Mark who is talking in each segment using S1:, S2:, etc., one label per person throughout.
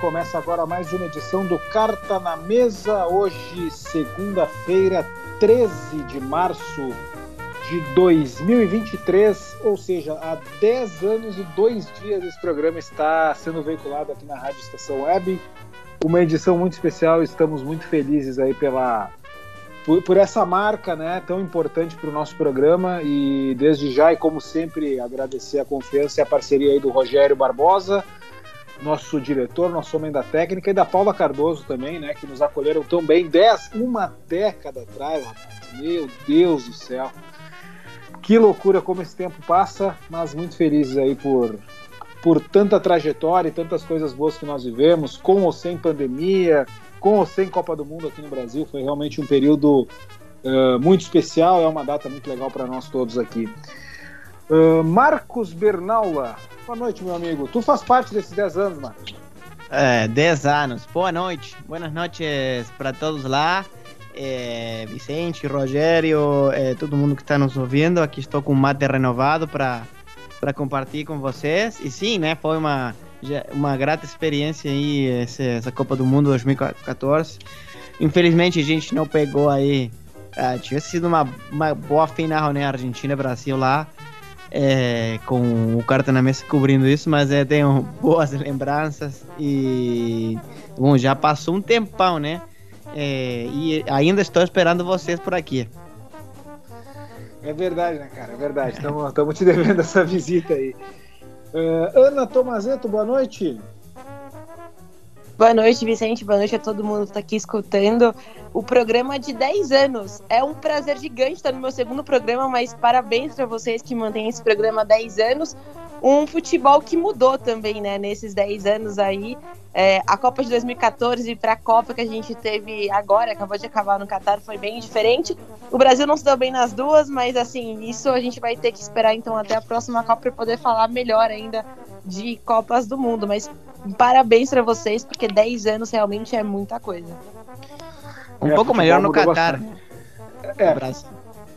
S1: Começa agora mais uma edição do Carta na Mesa. Hoje, segunda-feira, 13 de março de 2023, ou seja, há 10 anos e 2 dias esse programa está sendo veiculado aqui na Rádio Estação Web. Uma edição muito especial, estamos muito felizes aí pela por, por essa marca, né, tão importante para o nosso programa e desde já e como sempre agradecer a confiança e a parceria aí do Rogério Barbosa, nosso diretor, nosso homem da técnica e da Paula Cardoso também, né, que nos acolheram tão bem dez, uma década atrás, rapaz. Meu Deus do céu. Que loucura como esse tempo passa, mas muito felizes aí por, por tanta trajetória e tantas coisas boas que nós vivemos, com ou sem pandemia, com ou sem Copa do Mundo aqui no Brasil. Foi realmente um período uh, muito especial, é uma data muito legal para nós todos aqui. Uh, Marcos Bernaula, boa noite, meu amigo. Tu faz parte desses 10 anos, Marcos?
S2: É, 10 anos. Boa noite. Boas noites para todos lá é, Vicente, Rogério, é, todo mundo que está nos ouvindo. Aqui estou com o mate renovado para compartilhar com vocês. E sim, né, foi uma uma grata experiência aí essa, essa Copa do Mundo 2014. Infelizmente a gente não pegou aí. Uh, tinha sido uma, uma boa final, né? Argentina Brasil lá. É, com o carta na mesa cobrindo isso, mas é, tenho boas lembranças e bom, já passou um tempão, né? É, e ainda estou esperando vocês por aqui.
S1: É verdade, né, cara? É verdade. Estamos te devendo essa visita aí. Uh, Ana Tomazeto, boa noite.
S3: Boa noite, Vicente. Boa noite a todo mundo que está aqui escutando o programa de 10 anos. É um prazer gigante estar no meu segundo programa, mas parabéns para vocês que mantêm esse programa há 10 anos um futebol que mudou também, né, nesses 10 anos aí. É, a Copa de 2014 para a Copa que a gente teve agora, acabou de acabar no Catar, foi bem diferente. O Brasil não se deu bem nas duas, mas assim, isso a gente vai ter que esperar então até a próxima Copa para poder falar melhor ainda de Copas do Mundo. Mas parabéns para vocês, porque 10 anos realmente é muita coisa.
S2: Um é, pouco melhor no Catar.
S1: É, Brasil.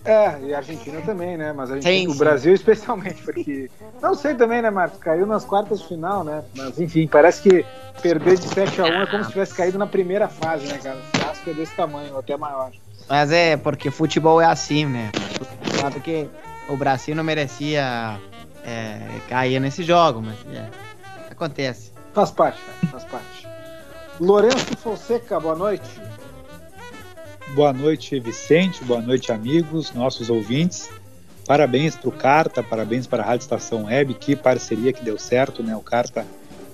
S1: É, e a Argentina também, né? Mas a Argentina, sim, sim. o Brasil especialmente, porque. Não sei também, né, Marcos? Caiu nas quartas de final, né? Mas enfim, parece que perder de 7 a 1 é como se tivesse caído na primeira fase, né, cara? O clássico é desse tamanho, até maior.
S2: Mas é, porque futebol é assim, né? Sabe que o Brasil não merecia é, cair nesse jogo, mas é, acontece.
S1: Faz parte, faz parte. Lourenço Fonseca, boa noite.
S4: Boa noite, Vicente. Boa noite, amigos, nossos ouvintes. Parabéns para o Carta, parabéns para a Rádio Estação Web. Que parceria que deu certo, né? O Carta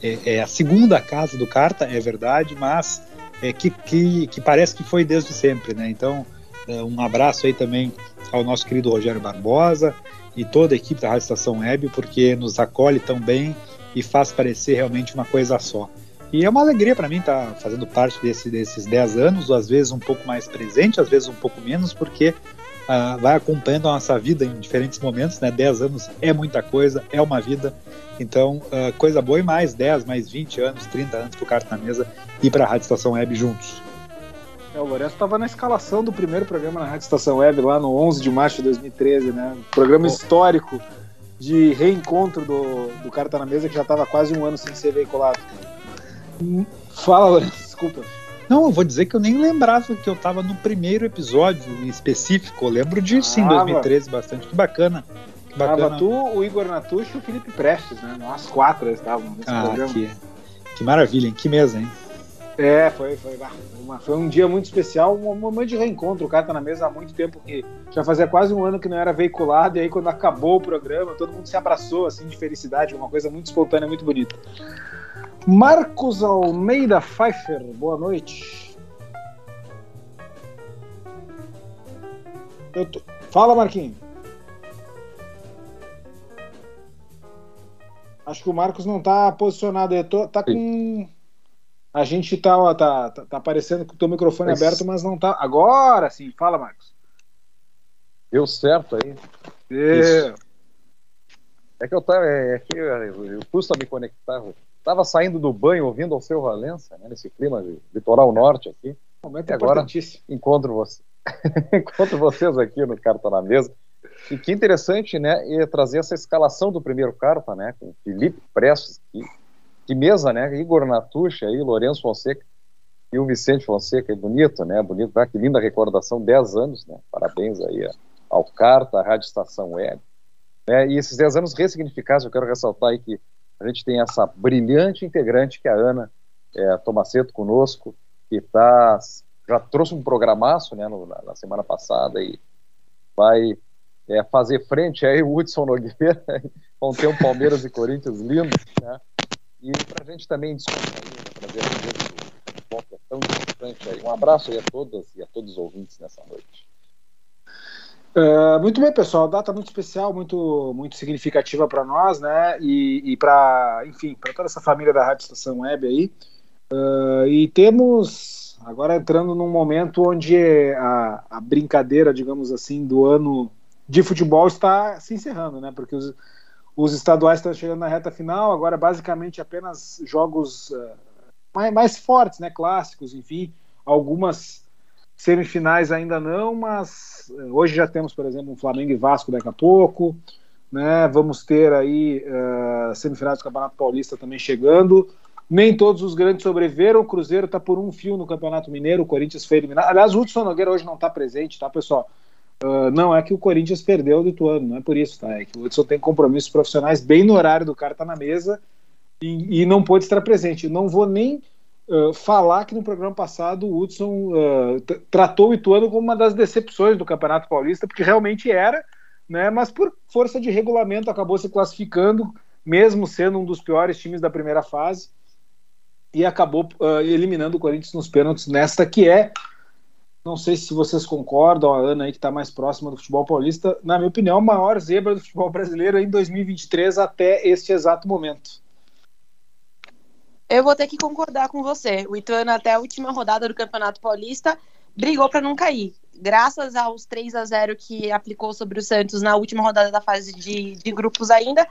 S4: é, é a segunda casa do Carta, é verdade, mas é que, que, que parece que foi desde sempre, né? Então, é, um abraço aí também ao nosso querido Rogério Barbosa e toda a equipe da Rádio Estação Web, porque nos acolhe tão bem e faz parecer realmente uma coisa só. E é uma alegria para mim estar tá fazendo parte desse, desses 10 anos, às vezes um pouco mais presente, às vezes um pouco menos, porque uh, vai acompanhando a nossa vida em diferentes momentos, né? 10 anos é muita coisa, é uma vida. Então, uh, coisa boa e mais 10, mais 20 anos, 30 anos para o Carta na Mesa e para a Rádio Estação Web juntos.
S1: É, o Lourenço estava na escalação do primeiro programa na Rádio Estação Web, lá no 11 de março de 2013, né? programa histórico de reencontro do, do Carta na Mesa, que já estava quase um ano sem ser veiculado. Fala, Lourenço, desculpa.
S4: Não, eu vou dizer que eu nem lembrava que eu estava no primeiro episódio em específico. Eu lembro disso em 2013 bastante. Que bacana. Que
S1: bacana. Tava tu, o Igor Natucci e o Felipe Prestes, né? Nós quatro estavam nesse
S4: ah, programa. Que, que maravilha, hein? Que mesa, hein?
S1: É, foi, foi, uma, foi um dia muito especial, um momento de reencontro. O cara tá na mesa há muito tempo que já fazia quase um ano que não era veiculado, e aí quando acabou o programa, todo mundo se abraçou assim de felicidade, uma coisa muito espontânea, muito bonita. Marcos Almeida Pfeiffer, boa noite. Tô... Fala, Marquinhos. Acho que o Marcos não tá posicionado. Eu tô, tá com. A gente tá, tá, tá, tá aparecendo com o teu microfone
S5: Mas-
S1: aberto, mas não tá. Agora sim, fala, Marcos.
S5: Deu certo aí.
S1: É,
S5: É que eu tava. É que eu, custa me conectar. Eu tava saindo do banho ouvindo ao seu Valença, né, nesse clima de litoral norte aqui.
S1: momento
S5: E agora?
S1: importantíssimo.
S5: Encontro, você, encontro vocês aqui no Carta na Mesa. E que interessante, né? É trazer essa escalação do primeiro carta, né? Com Felipe Prestes, que, que mesa, né? Igor Natucha aí, Lourenço Fonseca e o Vicente Fonseca, é bonito, né? Bonito, ah, que linda recordação, 10 anos, né? Parabéns aí ao Carta, à Rádio Estação Web. Né? E esses 10 anos ressignificados, eu quero ressaltar aí que a gente tem essa brilhante integrante que é a Ana é, Tomaceto conosco, que tá, já trouxe um programaço né, no- na, na semana passada e vai é, fazer frente aí o Hudson Nogueira, vão ter um Palmeiras e Corinthians lindo, né? E para a gente também descontrair, né, trazer a do que é tão importante aí. Um abraço aí a todas e a todos os ouvintes nessa noite.
S1: Uh, muito bem, pessoal. Data muito especial, muito, muito significativa para nós, né? E, e para, enfim, para toda essa família da Rádio Estação Web aí. Uh, e temos agora entrando num momento onde a, a brincadeira, digamos assim, do ano de futebol está se encerrando, né? Porque os, os estaduais estão chegando na reta final. Agora, basicamente, apenas jogos uh, mais, mais fortes, né? Clássicos, enfim, algumas semifinais ainda não, mas eh, hoje já temos, por exemplo, um Flamengo e Vasco daqui a pouco, né? Vamos ter aí uh, semifinais do Campeonato Paulista também chegando. Nem todos os grandes sobreviveram. O Cruzeiro está por um fio no Campeonato Mineiro. O Corinthians foi eliminado. Aliás, o Hudson Nogueira hoje não está presente, tá, pessoal? Uh, não é que o Corinthians perdeu do Ituano, não é por isso, tá? É que o Hudson tem compromissos profissionais bem no horário do cara tá na mesa e, e não pôde estar presente. Não vou nem Uh, falar que no programa passado o Hudson uh, tratou o Ituano como uma das decepções do Campeonato Paulista, porque realmente era, né, mas por força de regulamento acabou se classificando, mesmo sendo um dos piores times da primeira fase, e acabou eliminando o Corinthians nos pênaltis nesta que é, não sei se vocês concordam, a Ana aí que está mais próxima do futebol paulista, na minha opinião, a maior zebra do futebol brasileiro em 2023 até este exato momento.
S3: Eu vou ter que concordar com você. O Ituano, até a última rodada do Campeonato Paulista, brigou para não cair. Graças aos 3 a 0 que aplicou sobre o Santos na última rodada da fase de, de grupos ainda,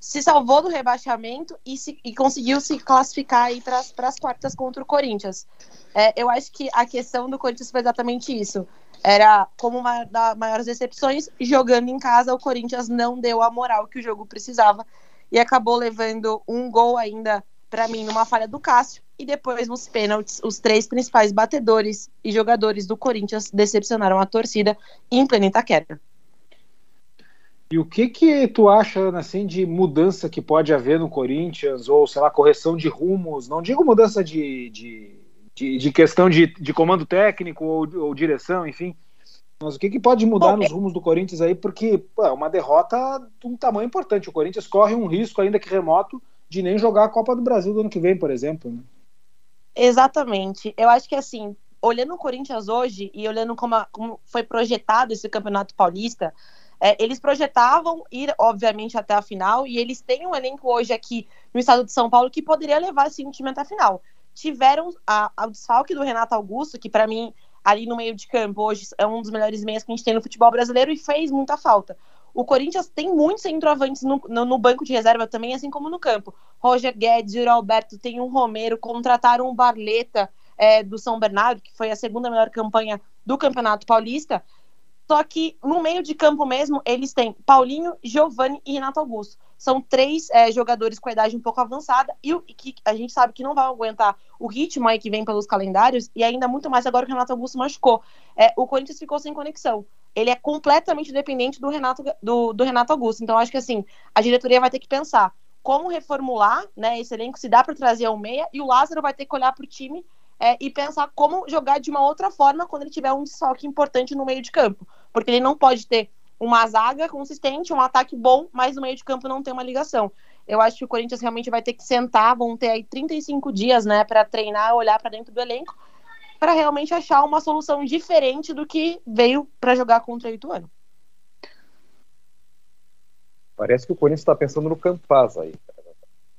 S3: se salvou do rebaixamento e, se, e conseguiu se classificar aí para as quartas contra o Corinthians. É, eu acho que a questão do Corinthians foi exatamente isso. Era como uma das maiores decepções, jogando em casa, o Corinthians não deu a moral que o jogo precisava e acabou levando um gol ainda para mim, numa falha do Cássio, e depois nos pênaltis, os três principais batedores e jogadores do Corinthians decepcionaram a torcida em plena Itaquera.
S1: E o que que tu acha, Ana, assim, de mudança que pode haver no Corinthians, ou, sei lá, correção de rumos, não digo mudança de, de, de, de questão de, de comando técnico ou, ou, direção, enfim, mas o que que pode mudar nos rumos do Corinthians aí, porque pô, é uma derrota de um tamanho importante, o Corinthians corre um risco, ainda que remoto, de nem jogar a Copa do Brasil do ano que vem, por exemplo. Né?
S3: Exatamente. Eu acho que assim, olhando o Corinthians hoje e olhando como, a, como foi projetado esse Campeonato Paulista, é, eles projetavam ir, obviamente, até a final, e eles têm um elenco hoje aqui no estado de São Paulo que poderia levar esse time até a final. Tiveram a, a, o desfalque do Renato Augusto, que para mim, ali no meio de campo, hoje é um dos melhores meias que a gente tem no futebol brasileiro e fez muita falta. O Corinthians tem muitos centroavantes no, no, no, banco de reserva também, assim como no campo. Roger Guedes, Yuri Alberto, tem um Romero, contrataram um Barleta é, do São Bernardo, que foi a segunda melhor campanha do Campeonato Paulista. Só que no meio de campo mesmo, eles têm Paulinho, Giovanni e Renato Augusto. São três é, jogadores com a idade um pouco avançada e, e que a gente sabe que não vai aguentar o ritmo aí que vem pelos calendários e ainda muito mais agora que o Renato Augusto machucou. É, o Corinthians ficou sem conexão. Ele é completamente dependente do Renato, do, do Renato Augusto. Então, acho que assim, a diretoria vai ter que pensar como reformular né, esse elenco, se dá para trazer um meia, e o Lázaro vai ter que olhar para o time é, e pensar como jogar de uma outra forma quando ele tiver um desfalque importante no meio de campo. Porque ele não pode ter uma zaga consistente, um ataque bom, mas no meio de campo não tem uma ligação. Eu acho que o Corinthians realmente vai ter que sentar, vão ter aí 35 dias, né, para treinar, olhar para dentro do elenco, para realmente achar uma solução diferente do que veio para jogar contra o Ituano.
S5: Parece que o Corinthians está pensando no Campaz aí.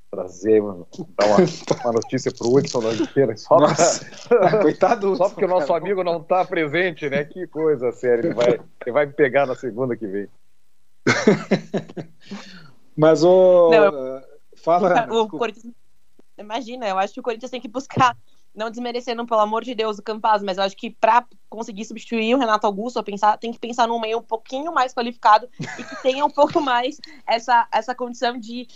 S5: Trazer, dar uma, uma notícia pro Hudson Nogueira, só, pra,
S1: Coitado,
S5: só porque o nosso amigo não está presente, né? Que coisa séria, ele vai, ele vai me pegar na segunda que vem.
S1: Mas o. Não, fala.
S3: O Corinthians, imagina, eu acho que o Corinthians tem que buscar não desmerecendo, pelo amor de Deus, o Campaz, mas eu acho que para conseguir substituir o Renato Augusto, pensar, tem que pensar num meio um pouquinho mais qualificado e que tenha um pouco mais essa, essa condição de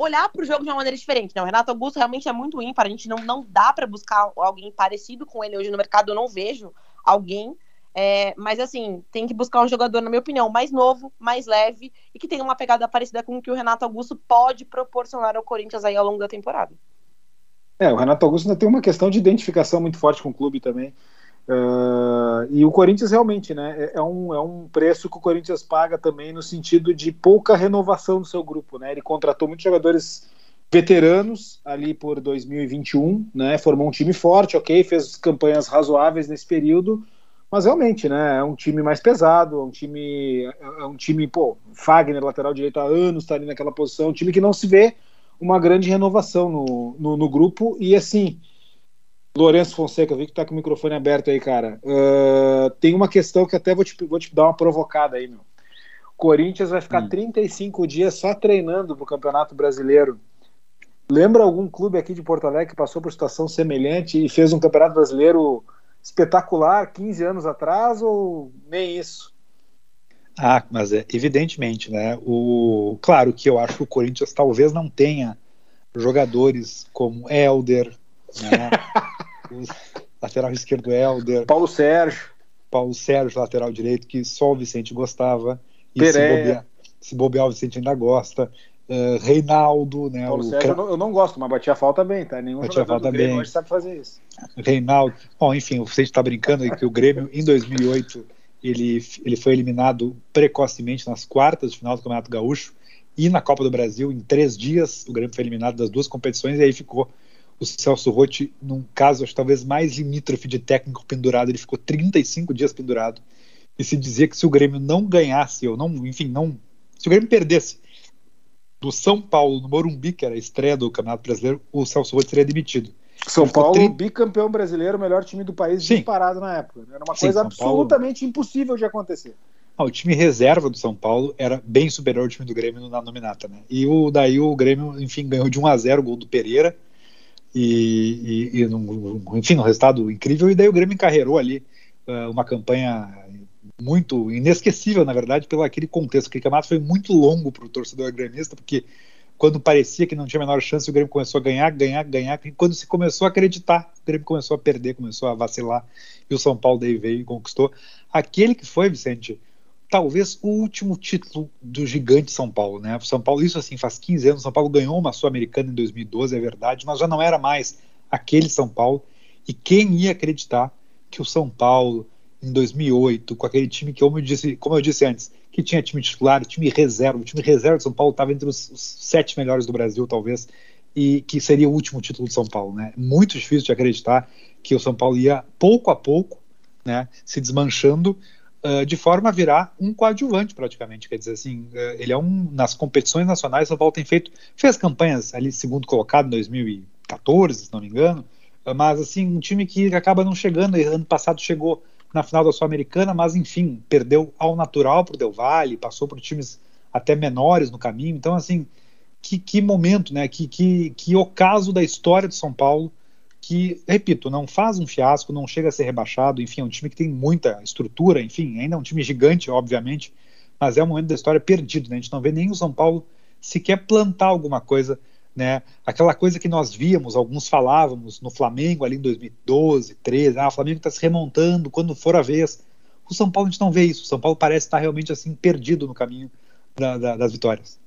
S3: olhar para o jogo de uma maneira diferente. Não, o Renato Augusto realmente é muito ímpar, a gente não, não dá para buscar alguém parecido com ele hoje no mercado, eu não vejo alguém. É, mas assim, tem que buscar um jogador, na minha opinião, mais novo, mais leve e que tenha uma pegada parecida com o que o Renato Augusto pode proporcionar ao Corinthians aí ao longo da temporada.
S1: É, o Renato Augusto ainda tem uma questão de identificação muito forte com o clube também. Uh, e o Corinthians realmente, né, é, é, um, é um preço que o Corinthians paga também no sentido de pouca renovação do seu grupo, né? Ele contratou muitos jogadores veteranos ali por 2021, né? Formou um time forte, ok, fez campanhas razoáveis nesse período, mas realmente, né, é um time mais pesado, é um time, é um time, pô, Fagner, lateral direito há anos, está ali naquela posição, um time que não se vê uma grande renovação no, no, no grupo. E assim, Lourenço Fonseca, eu vi que tá com o microfone aberto aí, cara. Uh, tem uma questão que até vou te, vou te dar uma provocada aí, meu. Corinthians vai ficar hum. 35 dias só treinando pro Campeonato Brasileiro. Lembra algum clube aqui de Porto Alegre que passou por situação semelhante e fez um Campeonato Brasileiro espetacular 15 anos atrás ou nem isso?
S4: Ah, mas é, evidentemente, né? O, claro que eu acho que o Corinthians talvez não tenha jogadores como Elder, né? lateral esquerdo Elder,
S1: Paulo Sérgio,
S4: Paulo Sérgio, lateral direito, que só o Vicente gostava. E se bobear, se bobear, o Vicente ainda gosta. Uh, Reinaldo, né?
S1: Paulo o Sérgio, eu não, eu não, gosto, mas batia falta bem, tá? Nenhum
S4: batia falta bem.
S1: sabe fazer isso.
S4: Reinaldo. Bom, enfim, o Vicente está brincando aí que o Grêmio, em 2008 ele, ele foi eliminado precocemente nas quartas de final do Campeonato Gaúcho e na Copa do Brasil. Em três dias, o Grêmio foi eliminado das duas competições e aí ficou o Celso Rotti, num caso acho, talvez mais limítrofe de técnico pendurado, ele ficou 35 dias pendurado. E se dizia que se o Grêmio não ganhasse, ou não, enfim, não. Se o Grêmio perdesse do São Paulo no Morumbi, que era a estreia do Campeonato Brasileiro, o Celso Rotti seria demitido.
S1: São Paulo, tri... bicampeão brasileiro, melhor time do país Sim. disparado na época. Era uma Sim, coisa São absolutamente Paulo... impossível de acontecer.
S4: Ah, o time reserva do São Paulo era bem superior ao time do Grêmio na nominata, né? E o, daí o Grêmio, enfim, ganhou de 1 a 0 o gol do Pereira. E, e, e num, enfim, um resultado incrível. E daí o Grêmio encarreirou ali uh, uma campanha muito inesquecível, na verdade, pelo aquele contexto. Aquele campeonato foi muito longo para o torcedor gremista, porque quando parecia que não tinha a menor chance, o Grêmio começou a ganhar, ganhar, ganhar. E quando se começou a acreditar, o Grêmio começou a perder, começou a vacilar. E o São Paulo daí veio e conquistou. Aquele que foi, Vicente, talvez o último título do gigante São Paulo, né? São Paulo, isso assim, faz 15 anos, São Paulo ganhou uma Sul-Americana em 2012, é verdade, mas já não era mais aquele São Paulo. E quem ia acreditar que o São Paulo, em 2008, com aquele time que, como eu disse, como eu disse antes, que tinha time titular, time reserva. O time reserva de São Paulo estava entre os, os, sete melhores do Brasil, talvez, e que seria o último título de São Paulo. Né? Muito difícil de acreditar que o São Paulo ia, pouco a pouco, né, se desmanchando, uh, de forma a virar um coadjuvante, praticamente. Quer dizer, assim, uh, ele é um. Nas competições nacionais, São Paulo tem feito. Fez campanhas ali, segundo colocado, em 2014, se não me engano, uh, mas, assim, um time que acaba não chegando, ano passado chegou na final da Sul-Americana, mas enfim, perdeu ao natural para o Del Valle, passou por times até menores no caminho. Então, assim, que, que momento, né? Que, que, que ocaso da história de São Paulo que, repito, não faz um fiasco, não chega a ser rebaixado, enfim, é um time que tem muita estrutura, enfim, ainda é um time gigante, obviamente, mas é um momento da história perdido, né? A gente não vê nem o São Paulo sequer plantar alguma coisa né? Aquela coisa que nós víamos, alguns falávamos no Flamengo ali em 2012, 13, ah, o Flamengo está se remontando quando for a vez. O São Paulo a gente não vê isso. O São Paulo parece estar realmente assim perdido no caminho da, da, das vitórias.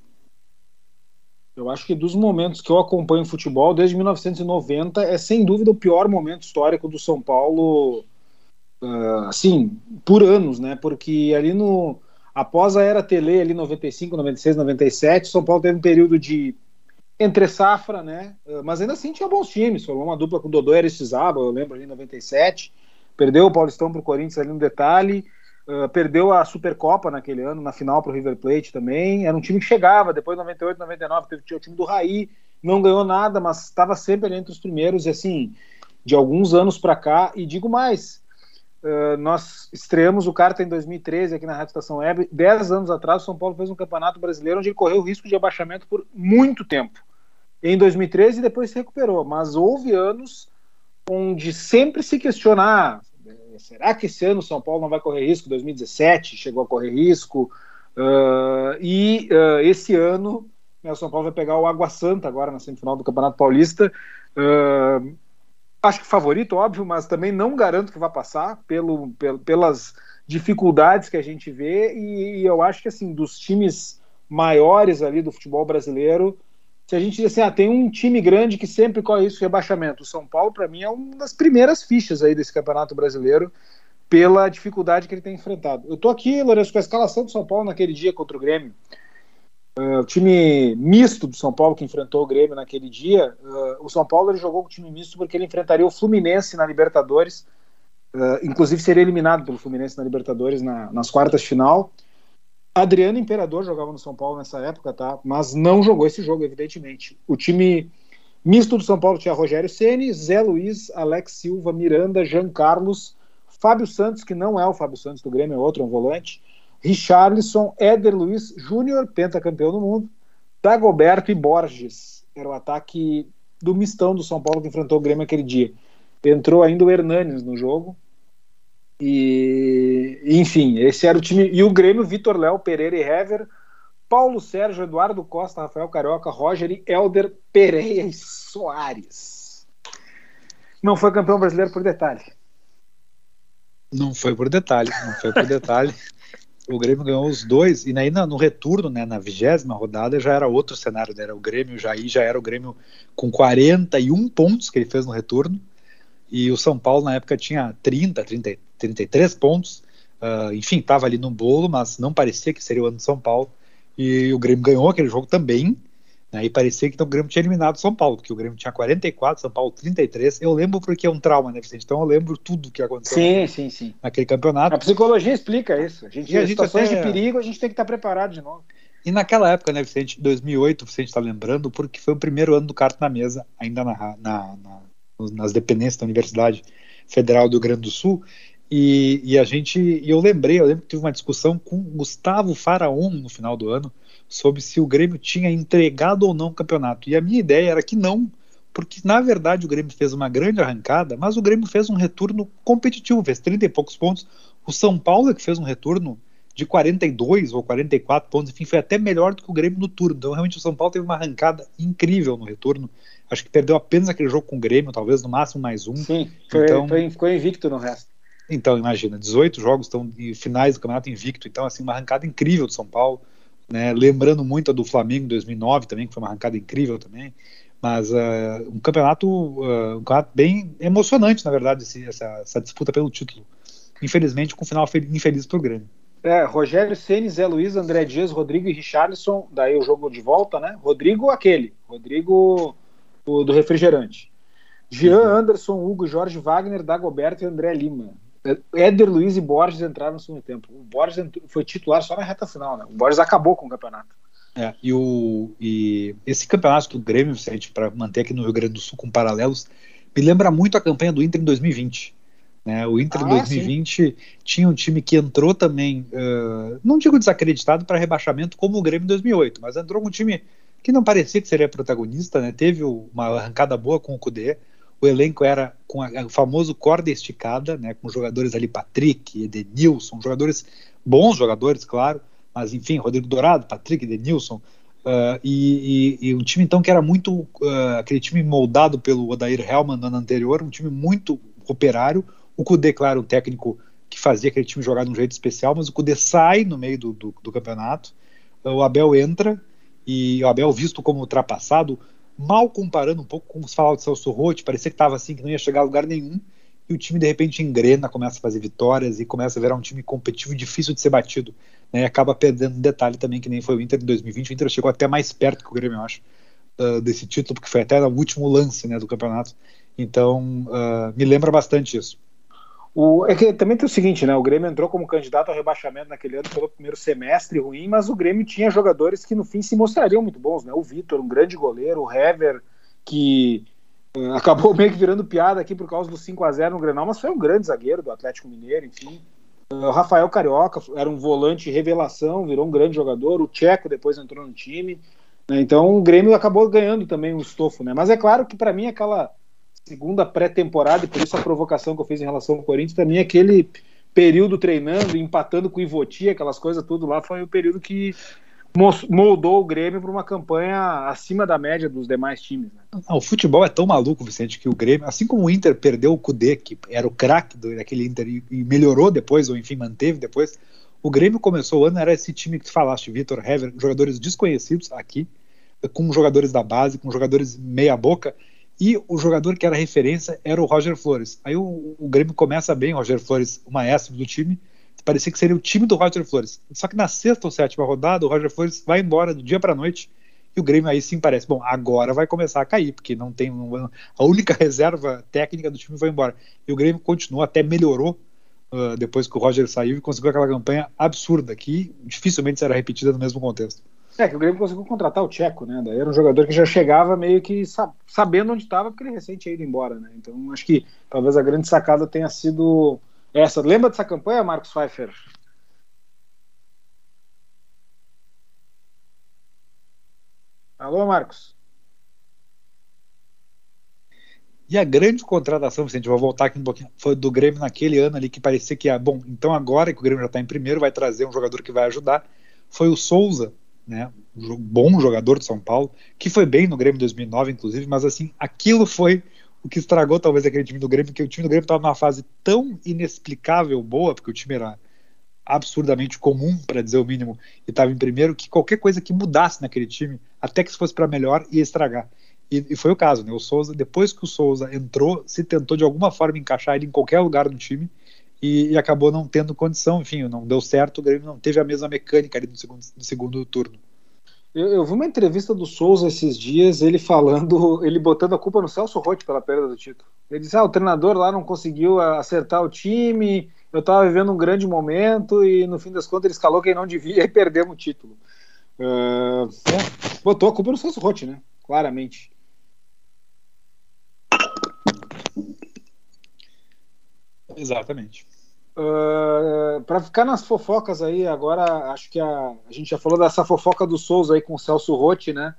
S1: Eu acho que dos momentos que eu acompanho futebol desde 1990 é sem dúvida o pior momento histórico do São Paulo, uh, assim, por anos, né? Porque ali no após a era Tele ali 95, 96, 97, São Paulo teve um período de entre safra, né? Ah, mas ainda assim tinha bons times. Formou uma dupla com o Dodô e Aristizaba, eu lembro ali em 97. Perdeu o Paulistão para o Corinthians ali no detalhe. Uh, perdeu a Supercopa naquele ano, na final para o River Plate também. Era um time que chegava, depois de 98, 99, teve, o time do Raí, não ganhou nada, mas estava sempre entre os primeiros, e assim, de alguns anos para cá, e digo mais, uh, nós estreamos o Carta em 2013 aqui na Rádio Estação Web, dez anos atrás o São Paulo fez um campeonato brasileiro onde ele correu o risco de abaixamento por muito tempo. Em 2013 e depois se recuperou, mas houve anos onde sempre se questionar, ah, será que esse ano o São Paulo não vai correr risco? 2017 chegou a correr risco, uh, e uh, esse ano né, o São Paulo vai pegar o Água Santa agora na semifinal do Campeonato Paulista. Uh, acho que favorito, óbvio, mas também não garanto que vai passar pelo, pelas dificuldades que a gente vê. E, e, eu acho que assim, dos times maiores ali do futebol brasileiro, se a gente diz assim, ah, tem um time grande que sempre corre isso rebaixamento. O São Paulo, para mim, é uma das primeiras fichas aí desse Campeonato Brasileiro pela dificuldade que ele tem enfrentado. Eu tô aqui, Lourenço, com a escalação do São Paulo naquele dia contra o Grêmio. Uh, o time misto do São Paulo que enfrentou o Grêmio naquele dia, uh, o São Paulo ele jogou com o time misto porque ele enfrentaria o Fluminense na Libertadores, uh, inclusive seria eliminado pelo Fluminense na Libertadores na, nas quartas de final. Adriano Imperador jogava no São Paulo nessa época, tá? Mas não jogou esse jogo, evidentemente. O time misto do São Paulo tinha Rogério Ceni, Zé Luiz, Alex Silva, Miranda, Jean Carlos, Fábio Santos, que não é o Fábio Santos do Grêmio, é outro, um volante. Richarlison, Éder Luiz Júnior, pentacampeão do mundo, Dagoberto e Borges. Era o ataque do mistão do São Paulo que enfrentou o Grêmio aquele dia. Entrou ainda o Hernanes no jogo. E, enfim, esse era o time. E o Grêmio, Vitor Léo, Pereira e Hever, Paulo Sérgio, Eduardo Costa, Rafael Carioca, Roger e Helder Pereira e Soares. Não foi campeão brasileiro por detalhe.
S4: Não foi por detalhe, não foi por detalhe. o Grêmio ganhou os dois, e aí no retorno, né, na vigésima rodada, já era outro cenário, né, era o Grêmio, já, já era o Grêmio com 41 pontos que ele fez no retorno, e o São Paulo na época tinha 30, 30 33 pontos, uh, enfim, estava ali no bolo, mas não parecia que seria o ano de São Paulo, e o Grêmio ganhou aquele jogo também, né, e parecia que então, o Grêmio tinha eliminado o São Paulo, porque o Grêmio tinha 44, São Paulo 33. Eu lembro porque é um trauma, né, Vicente? Então eu lembro tudo que aconteceu
S1: sim, sim, sim.
S4: naquele campeonato.
S1: A psicologia explica isso. A gente, em situações até... de perigo, a gente tem que estar preparado de novo.
S4: E naquela época, né, Vicente, 2008, o Vicente está lembrando, porque foi o primeiro ano do carta na mesa, ainda na, na, na, nas dependências da Universidade Federal do Rio Grande do Sul, e, e, a gente, eu lembrei, eu lembro que tive uma discussão com Gustavo Faraon no final do ano, sobre se o Grêmio tinha entregado ou não o campeonato. E a minha ideia era que não, porque na verdade o Grêmio fez uma grande arrancada, mas o Grêmio fez um retorno competitivo, fez 30 e poucos pontos. O São Paulo é que fez um retorno de 42 ou 44 pontos, enfim, foi até melhor do que o Grêmio no turno. Então, realmente, o São Paulo teve uma arrancada incrível no retorno. Acho que perdeu apenas aquele jogo com o Grêmio, talvez no máximo mais um.
S1: Sim, foi, então, foi, ficou invicto no resto.
S4: Então, imagina, 18 jogos estão em finais do campeonato invicto. Então, assim, uma arrancada incrível do São Paulo né? Lembrando muito a do Flamengo em 2009 também, que foi uma arrancada incrível também. Mas uh, um, campeonato, uh, um campeonato bem emocionante, na verdade, esse, essa, essa, disputa pelo título. Infelizmente, com um final infeliz para o Grêmio.
S1: É, Rogério Ceni, Zé Luiz, André Dias, Rodrigo e Richarlison, daí o jogo de volta, né? Rodrigo aquele, Rodrigo o, do refrigerante. Jean, uhum. Anderson, Hugo, Jorge Wagner, Dagoberto e André Lima. Éder Luiz e Borges entraram no segundo tempo. O Borges foi titular só na reta final, né? O Borges acabou com o campeonato.
S4: É, e, o, e esse campeonato do Grêmio, para manter aqui no Rio Grande do Sul com paralelos, me lembra muito a campanha do Inter em 2020. Né? O Inter em 2020 sim. tinha um time que entrou também, uh, não digo desacreditado para rebaixamento como o Grêmio em 2008, mas entrou com um time que não parecia que seria protagonista, né? teve uma arrancada boa com o Cudê, o elenco era com a, o famoso corda esticada, né, com jogadores ali, Patrick, Edenilson, jogadores, bons jogadores, claro, mas enfim, Rodrigo Dourado, Patrick, Edenilson, uh, e, e, e, um time então que era muito, uh, aquele time moldado pelo Odair Helman no ano anterior, um time muito operário, o Cudê, claro, um técnico que fazia aquele time jogar de um jeito especial, mas o Cudê sai no meio do, do, do campeonato, uh, o Abel entra, e o Abel visto como ultrapassado, mal comparando um pouco com os falados de Celso Rotti, parecia que estava assim, que não ia chegar a lugar nenhum, e o time de repente engrena, começa a fazer vitórias e começa a virar um time competitivo e difícil de ser batido. Né, e acaba perdendo um detalhe também, que nem foi o Inter em 2020, o Inter chegou até mais perto que o Grêmio, eu acho, uh, desse título, porque foi até o último lance né, do campeonato. Então, uh, me lembra bastante isso.
S1: O, é que também tem o seguinte, né? O Grêmio entrou como candidato ao rebaixamento naquele ano pelo primeiro semestre ruim, mas o Grêmio tinha jogadores que no fim se mostrariam muito bons, né? O Vitor, um grande goleiro, o Hever, que uh, acabou meio que virando piada aqui por causa do 5 a 0 no Grenal, mas foi um grande zagueiro do Atlético Mineiro, enfim. Uh, o Rafael Carioca era um volante revelação, virou um grande jogador. O Tcheco depois entrou no time. Né? Então o Grêmio acabou ganhando também um estofo, né? Mas é claro que para mim aquela segunda pré-temporada, e por isso a provocação que eu fiz em relação ao Corinthians, mim aquele período treinando, empatando com o Ivoti, aquelas coisas tudo lá, foi o período que moldou o Grêmio para uma campanha acima da média dos demais times. Né?
S4: Não, o futebol é tão maluco, Vicente, que o Grêmio, assim como o Inter perdeu o Cudê, que era o craque daquele Inter e, melhorou depois, ou enfim, manteve depois, o Grêmio começou o ano, era esse time que tu falaste, Vitor Hever, jogadores desconhecidos aqui, com jogadores da base, com jogadores meia boca, e o jogador que era referência era o Roger Flores. Aí o, o Grêmio começa bem, o Roger Flores, o maestro do time, parecia que seria o time do Roger Flores. Só que na sexta ou sétima rodada, o Roger Flores vai embora do dia para noite e o Grêmio aí sim parece, bom, agora vai começar a cair, porque não tem a única reserva técnica do time foi embora. E o Grêmio continuou, até melhorou uh, depois que o Roger saiu e conseguiu aquela campanha absurda que dificilmente será repetida no mesmo contexto.
S1: É, que o Grêmio conseguiu contratar o Tcheco, né? Daí era um jogador que já chegava meio que sabendo onde estava, porque ele recente tinha ido embora, né? Então acho que talvez a grande sacada tenha sido essa. Lembra dessa campanha, Marcos Pfeiffer? Alô, Marcos?
S4: E a grande contratação, Vicente, vou voltar aqui um pouquinho, foi do Grêmio naquele ano ali que parecia que, ah, bom, então agora que o Grêmio já está em primeiro, vai trazer um jogador que vai ajudar. Foi o Souza, né? Um bom jogador de São Paulo, que foi bem no Grêmio 2009, inclusive, mas assim, aquilo foi o que estragou talvez aquele time do Grêmio, porque o time do Grêmio estava numa fase tão inexplicável boa, porque o time era absurdamente comum, para dizer o mínimo, e estava em primeiro, que qualquer coisa que mudasse naquele time, até que se fosse para melhor, ia estragar. E, e, foi o caso, né? O Souza, depois que o Souza entrou, se tentou de alguma forma encaixar ele em qualquer lugar do time e, e acabou não tendo condição, enfim, não deu certo, o Grêmio não teve a mesma mecânica ali no segundo, no segundo turno.
S1: Eu, eu, vi uma entrevista do Souza esses dias, ele falando, ele botando a culpa no Celso Rotti pela perda do título. Ele disse: ah, o treinador lá não conseguiu acertar o time, eu estava vivendo um grande momento e no fim das contas ele escalou quem não devia e perdemos o título. Uh, botou a culpa no Celso Rotti, né? Claramente.
S4: Exatamente.
S1: Uh, ah, para ficar nas fofocas aí, agora acho que a, a, gente já falou dessa fofoca do Souza aí com o Celso Rotti, né?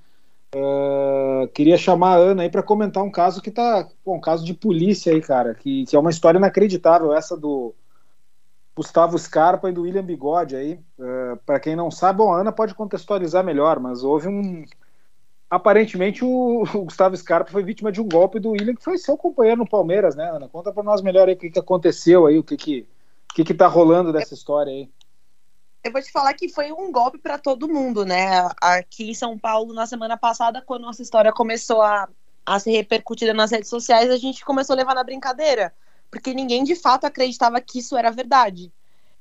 S1: Uh, queria chamar a Ana aí para comentar um caso que tá. Bom, um caso de polícia aí, cara, que, que é uma história inacreditável, essa do Gustavo Scarpa e do William Bigode aí. Uh, ah, para quem não sabe, bom, a Ana pode contextualizar melhor, mas houve um. Aparentemente o, o Gustavo Scarpa foi vítima de um golpe do William, que foi seu companheiro no Palmeiras, né, Ana? Conta para nós melhor aí o que, que aconteceu aí, o que, que o que está rolando dessa história aí?
S3: Eu vou te falar que foi um golpe para todo mundo, né? Aqui em São Paulo, na semana passada, quando nossa história começou a, a ser repercutida nas redes sociais, a gente começou a levar na brincadeira, porque ninguém de fato acreditava que isso era verdade.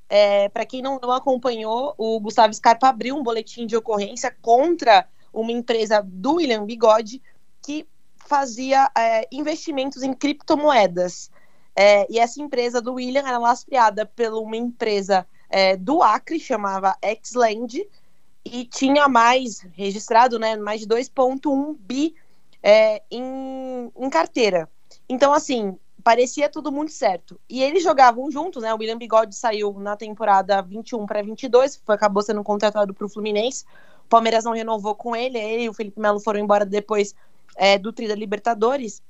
S3: É, para quem não, não acompanhou, o Gustavo Scarpa abriu um boletim de ocorrência contra uma empresa do William Bigode que fazia é, investimentos em criptomoedas. É, e essa empresa do William era lastreada por uma empresa é, do Acre, chamava Xland, e tinha mais, registrado, né, mais de 2,1 bi é, em, em carteira. Então, assim, parecia tudo muito certo. E eles jogavam juntos, né? O William Bigode saiu na temporada 21 para 22, foi, acabou sendo contratado para o Fluminense. Palmeiras não renovou com ele, ele e o Felipe Melo foram embora depois é, do Tri da Libertadores.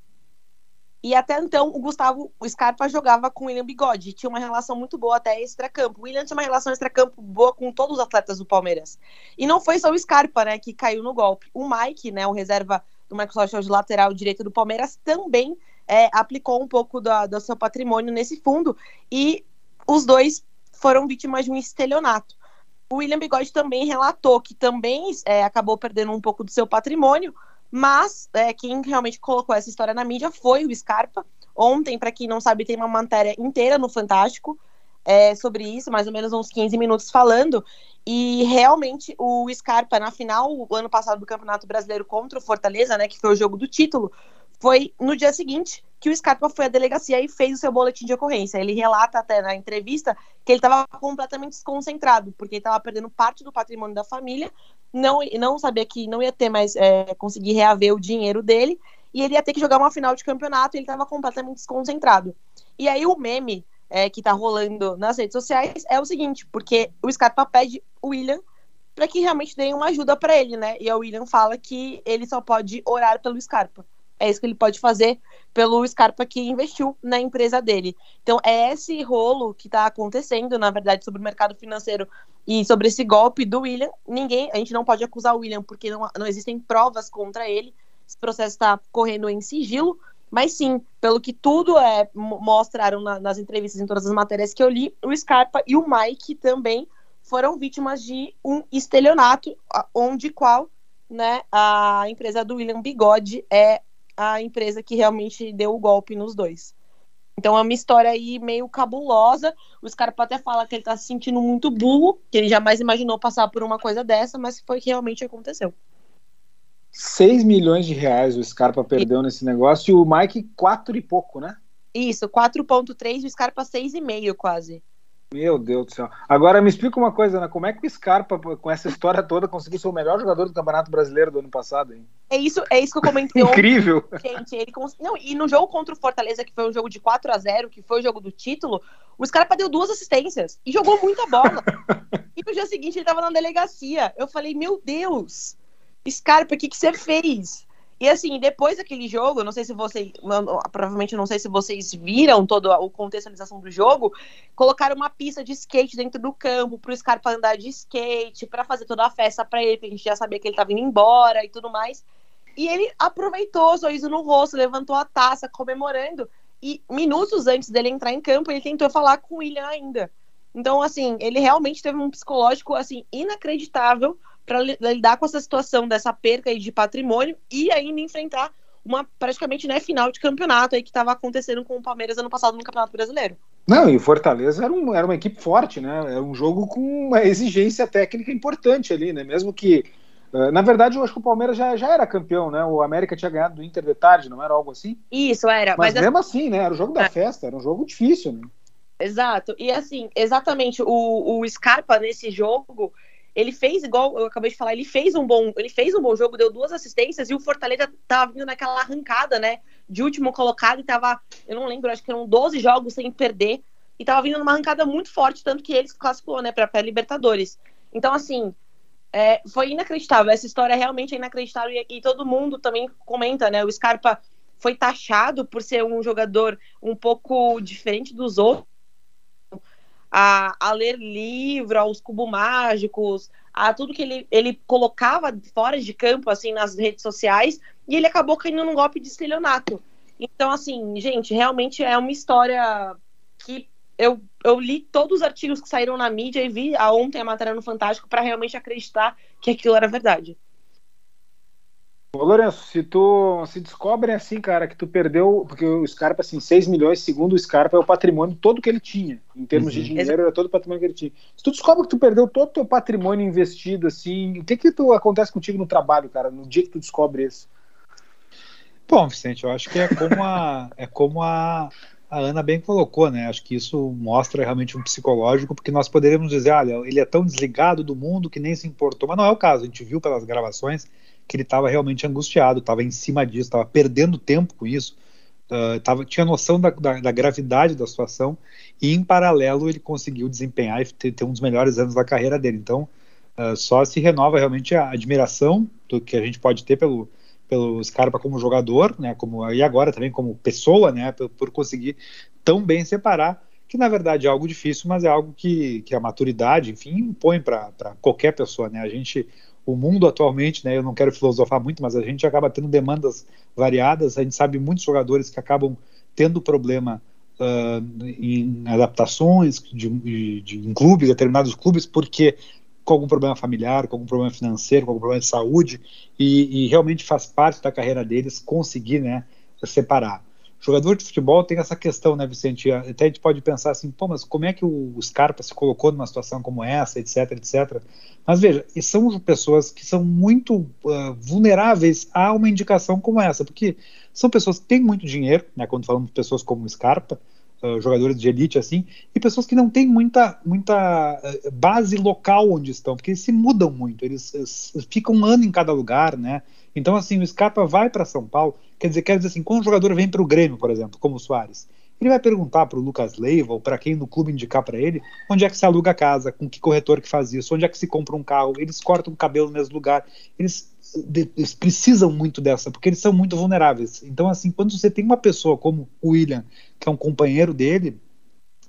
S3: E até então, o Gustavo o Scarpa jogava com o William Bigode. Tinha uma relação muito boa até extra-campo. O William tinha uma relação extra-campo boa com todos os atletas do Palmeiras. E não foi só o Scarpa, né, que caiu no golpe. O Mike, né, o reserva do Microsoft de lateral direito do Palmeiras, também é, aplicou um pouco da, do seu patrimônio nesse fundo. E os dois foram vítimas de um estelionato. O William Bigode também relatou que também é, acabou perdendo um pouco do seu patrimônio, mas é, quem realmente colocou essa história na mídia foi o Scarpa. Ontem, para quem não sabe, tem uma matéria inteira no Fantástico é, sobre isso, mais ou menos uns 15 minutos falando. E realmente o Scarpa, na final, o ano passado do Campeonato Brasileiro contra o Fortaleza, né, que foi o jogo do título, foi no dia seguinte que o Scarpa foi à delegacia e fez o seu boletim de ocorrência. Ele relata até na entrevista que ele estava completamente desconcentrado, porque ele estava perdendo parte do patrimônio da família, não, não sabia que não ia ter mais, é, conseguir reaver o dinheiro dele, e ele ia ter que jogar uma final de campeonato, e ele estava completamente desconcentrado. E aí o meme é, que está rolando nas redes sociais é o seguinte, porque o Scarpa pede o William para que realmente dê uma ajuda para ele, né? E o William fala que ele só pode orar pelo Scarpa. É isso que ele pode fazer pelo Scarpa que investiu na empresa dele. Então, é esse rolo que está acontecendo, na verdade, sobre o mercado financeiro e sobre esse golpe do William. Ninguém, a gente não pode acusar o William porque não, não existem provas contra ele. Esse processo está correndo em sigilo. Mas sim, pelo que tudo é, mostraram na, nas entrevistas, em todas as matérias que eu li, o Scarpa e o Mike também foram vítimas de um estelionato, onde qual né, a empresa do William Bigode é a empresa que realmente deu o golpe nos dois. Então é uma história aí meio cabulosa. O Scarpa até fala que ele tá se sentindo muito burro, que ele jamais imaginou passar por uma coisa dessa, mas foi que realmente aconteceu.
S1: 6 milhões de reais o Scarpa perdeu e... nesse negócio e o Mike 4 e pouco, né?
S3: Isso, 4.3 e o Scarpa 6,5 quase.
S1: Meu Deus do céu. Agora me explica uma coisa, né? Como é que o Scarpa, com essa história toda, conseguiu ser o melhor jogador do Campeonato Brasileiro do ano passado, hein?
S3: É isso, é isso que eu comentei
S1: Incrível.
S3: Gente, ele cons... Não, e no jogo contra o Fortaleza, que foi um jogo de 4 a 0 que foi o jogo do título, o Scarpa deu duas assistências e jogou muita bola. e no dia seguinte ele tava na delegacia. Eu falei, meu Deus, Scarpa, o que, que você fez? E assim, depois daquele jogo, não sei se vocês, provavelmente não sei se vocês viram toda a contextualização do jogo, colocaram uma pista de skate dentro do campo pro Scarpa andar de skate, para fazer toda a festa para ele, porque a gente já sabia que ele tava indo embora e tudo mais. E ele aproveitou, sorriso no rosto, levantou a taça, comemorando. E minutos antes dele entrar em campo, ele tentou falar com o William ainda. Então, assim, ele realmente teve um psicológico, assim, inacreditável para lidar com essa situação dessa perca de patrimônio e ainda enfrentar uma praticamente né, final de campeonato aí que estava acontecendo com o Palmeiras ano passado no Campeonato Brasileiro.
S1: Não, e o Fortaleza era, um, era uma equipe forte, né? Era um jogo com uma exigência técnica importante ali, né? Mesmo que. Uh, na verdade, eu acho que o Palmeiras já, já era campeão, né? O América tinha ganhado do Inter de tarde, não era algo assim?
S3: Isso, era.
S1: Mas, mas mesmo assim, né? Era o jogo da é. festa, era um jogo difícil, né?
S3: Exato. E assim, exatamente, o, o Scarpa nesse jogo ele fez igual eu acabei de falar, ele fez um bom, ele fez um bom jogo, deu duas assistências e o Fortaleza tava vindo naquela arrancada, né, de último colocado e tava, eu não lembro, acho que eram 12 jogos sem perder e tava vindo numa arrancada muito forte, tanto que eles classificou, né, para Libertadores. Então assim, é, foi inacreditável, essa história realmente é inacreditável e, e todo mundo também comenta, né, o Scarpa foi taxado por ser um jogador um pouco diferente dos outros a, a ler livro, aos cubos mágicos, a tudo que ele, ele colocava fora de campo, assim, nas redes sociais, e ele acabou caindo num golpe de estelionato. Então, assim, gente, realmente é uma história que eu, eu li todos os artigos que saíram na mídia e vi a ontem a matéria no Fantástico para realmente acreditar que aquilo era verdade.
S1: Ô, Lourenço, se tu se descobrem assim, cara, que tu perdeu, porque o Scarpa, assim, 6 milhões, segundo o Scarpa, é o patrimônio todo que ele tinha. Em termos uhum. de dinheiro, era todo o patrimônio que ele tinha. Se tu descobre que tu perdeu todo o teu patrimônio investido, assim, o que que tu, acontece contigo no trabalho, cara, no dia que tu descobre isso?
S4: Bom, Vicente, eu acho que é como a, é como a, a Ana bem colocou, né? Acho que isso mostra realmente um psicológico, porque nós poderíamos dizer, olha, ele é tão desligado do mundo que nem se importou, mas não é o caso. A gente viu pelas gravações que ele estava realmente angustiado, estava em cima disso, estava perdendo tempo com isso, uh, tava, tinha noção da, da, da, gravidade da situação e, em paralelo, ele conseguiu desempenhar e ter, ter um dos melhores anos da carreira dele. Então, uh, só se renova realmente a admiração do que a gente pode ter pelo, pelo Scarpa como jogador, né, como, e agora também como pessoa, né, por, por conseguir tão bem separar que na verdade é algo difícil, mas é algo que, que a maturidade, enfim, impõe para qualquer pessoa, né? A gente o mundo atualmente, né, eu não quero filosofar muito, mas a gente acaba tendo demandas variadas, a gente sabe muitos jogadores que acabam tendo problema uh, em adaptações de, de, de, em clubes, determinados clubes, porque com algum problema familiar, com algum problema financeiro, com algum problema de saúde, e, e realmente faz parte da carreira deles conseguir né, separar. Jogador de futebol tem essa questão, né, Vicente? Até a gente pode pensar assim, pô, mas como é que o Scarpa se colocou numa situação como essa, etc, etc. Mas veja, são pessoas que são muito uh, vulneráveis a uma indicação como essa, porque são pessoas que têm muito dinheiro, né, quando falamos de pessoas como o Scarpa, uh, jogadores de elite assim, e pessoas que não têm muita, muita uh, base local onde estão, porque eles se mudam muito, eles, eles ficam um ano em cada lugar, né? Então, assim, o Scarpa vai para São Paulo, quer dizer, quer dizer assim, quando o jogador vem para o Grêmio, por exemplo, como o Soares, ele vai perguntar para o Lucas Leiva ou para quem no clube indicar para ele onde é que se aluga a casa, com que corretor que faz isso, onde é que se compra um carro, eles cortam o cabelo no mesmo lugar, eles, eles precisam muito dessa, porque eles são muito vulneráveis. Então, assim, quando você tem uma pessoa como o William, que é um companheiro dele,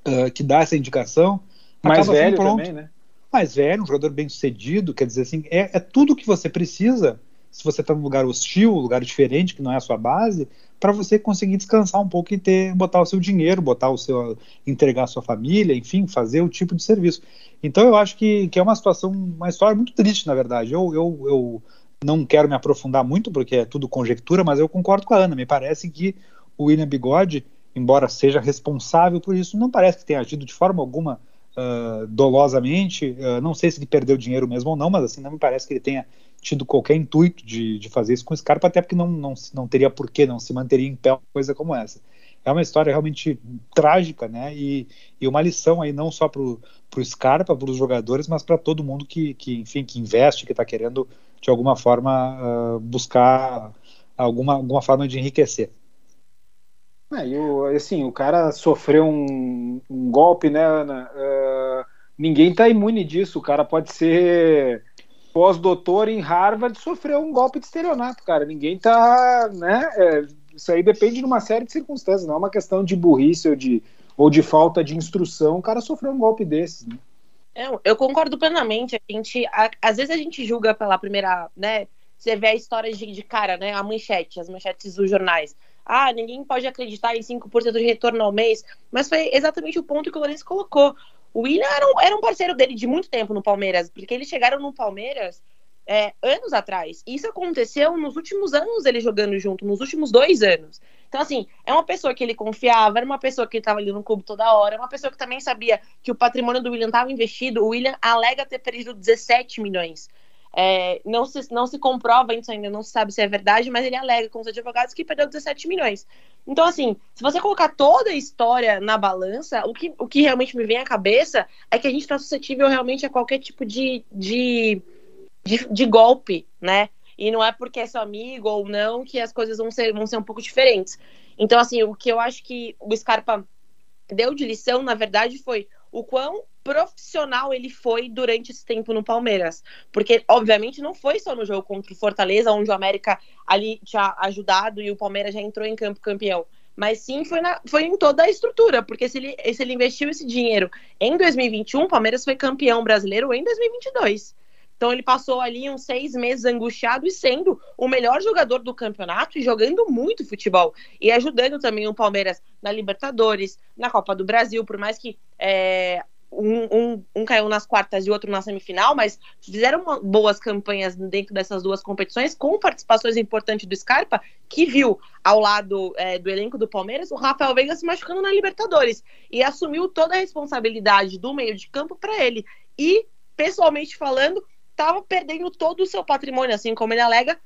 S4: uh, que dá essa indicação,
S1: mais velho também, né?
S4: Mais velho, um jogador bem sucedido, quer dizer assim, é, é tudo que você precisa se você está num lugar hostil, um lugar diferente, que não é a sua base, para você conseguir descansar um pouco e ter, botar o seu dinheiro, botar o seu, entregar a sua família, enfim, fazer o tipo de serviço. Então eu acho que, que é uma situação, uma história muito triste, na verdade. Eu, eu, eu não quero me aprofundar muito, porque é tudo conjectura, mas eu concordo com a Ana. Me parece que o William Bigode, embora seja responsável por isso, não parece que tenha agido de forma alguma uh, dolosamente. Uh, não sei se ele perdeu dinheiro mesmo ou não, mas assim, não me parece que ele tenha tido qualquer intuito de, de fazer isso com o Scarpa, até porque não, não, não teria porquê, não se manteria em pé uma coisa como essa. É uma história realmente trágica, né? E, e uma lição aí não só para o Scarpa, para os jogadores, mas para todo mundo que, que, enfim, que investe, que está querendo de alguma forma uh, buscar alguma, alguma forma de enriquecer.
S1: É, o, assim, o cara sofreu um, um golpe, né, Ana? Uh, ninguém está imune disso. O cara pode ser pós-doutor em Harvard sofreu um golpe de estelionato, cara. Ninguém tá, né? É, isso aí depende de uma série de circunstâncias, não é uma questão de burrice ou de, ou de falta de instrução. O cara sofreu um golpe desses, né?
S3: Eu, eu concordo plenamente. A gente, a, às vezes a gente julga pela primeira, né? Você vê a história de, de cara, né? A manchete, as manchetes dos jornais. Ah, ninguém pode acreditar em 5% de retorno ao mês. Mas foi exatamente o ponto que o Lourenço colocou. O William era um, era um parceiro dele de muito tempo no Palmeiras, porque eles chegaram no Palmeiras é, anos atrás. Isso aconteceu nos últimos anos ele jogando junto, nos últimos dois anos. Então, assim, é uma pessoa que ele confiava, era uma pessoa que estava ali no clube toda hora, uma pessoa que também sabia que o patrimônio do William estava investido. O William alega ter perdido 17 milhões. É, não, se, não se comprova isso ainda, não se sabe se é verdade, mas ele alega com os advogados que perdeu 17 milhões. Então, assim, se você colocar toda a história na balança, o que, o que realmente me vem à cabeça é que a gente está suscetível realmente a qualquer tipo de, de, de, de, golpe, né? E não é porque é seu amigo ou não que as coisas vão ser, vão ser um pouco diferentes. Então, assim, o que eu acho que o Scarpa deu de lição, na verdade, foi o quão profissional ele foi durante esse tempo no Palmeiras. Porque, obviamente, não foi só no jogo contra o Fortaleza, onde o América ali tinha ajudado e o Palmeiras já entrou em campo campeão. Mas sim foi, na, foi em toda a estrutura, porque se ele, se ele investiu esse dinheiro em 2021, o Palmeiras foi campeão brasileiro em 2022. Então ele passou ali uns seis meses angustiado e sendo o melhor jogador do campeonato e jogando muito futebol. E ajudando também o Palmeiras na Libertadores, na Copa do Brasil, por mais que é, um, um, um, caiu nas quartas e outro na semifinal, mas fizeram boas campanhas dentro dessas duas competições, com participações importantes do Scarpa, que viu ao lado é, do elenco do Palmeiras o Rafael Veiga se machucando na Libertadores e assumiu toda a responsabilidade do meio de campo para ele. E, pessoalmente falando, estava perdendo todo o seu patrimônio, assim como ele alega,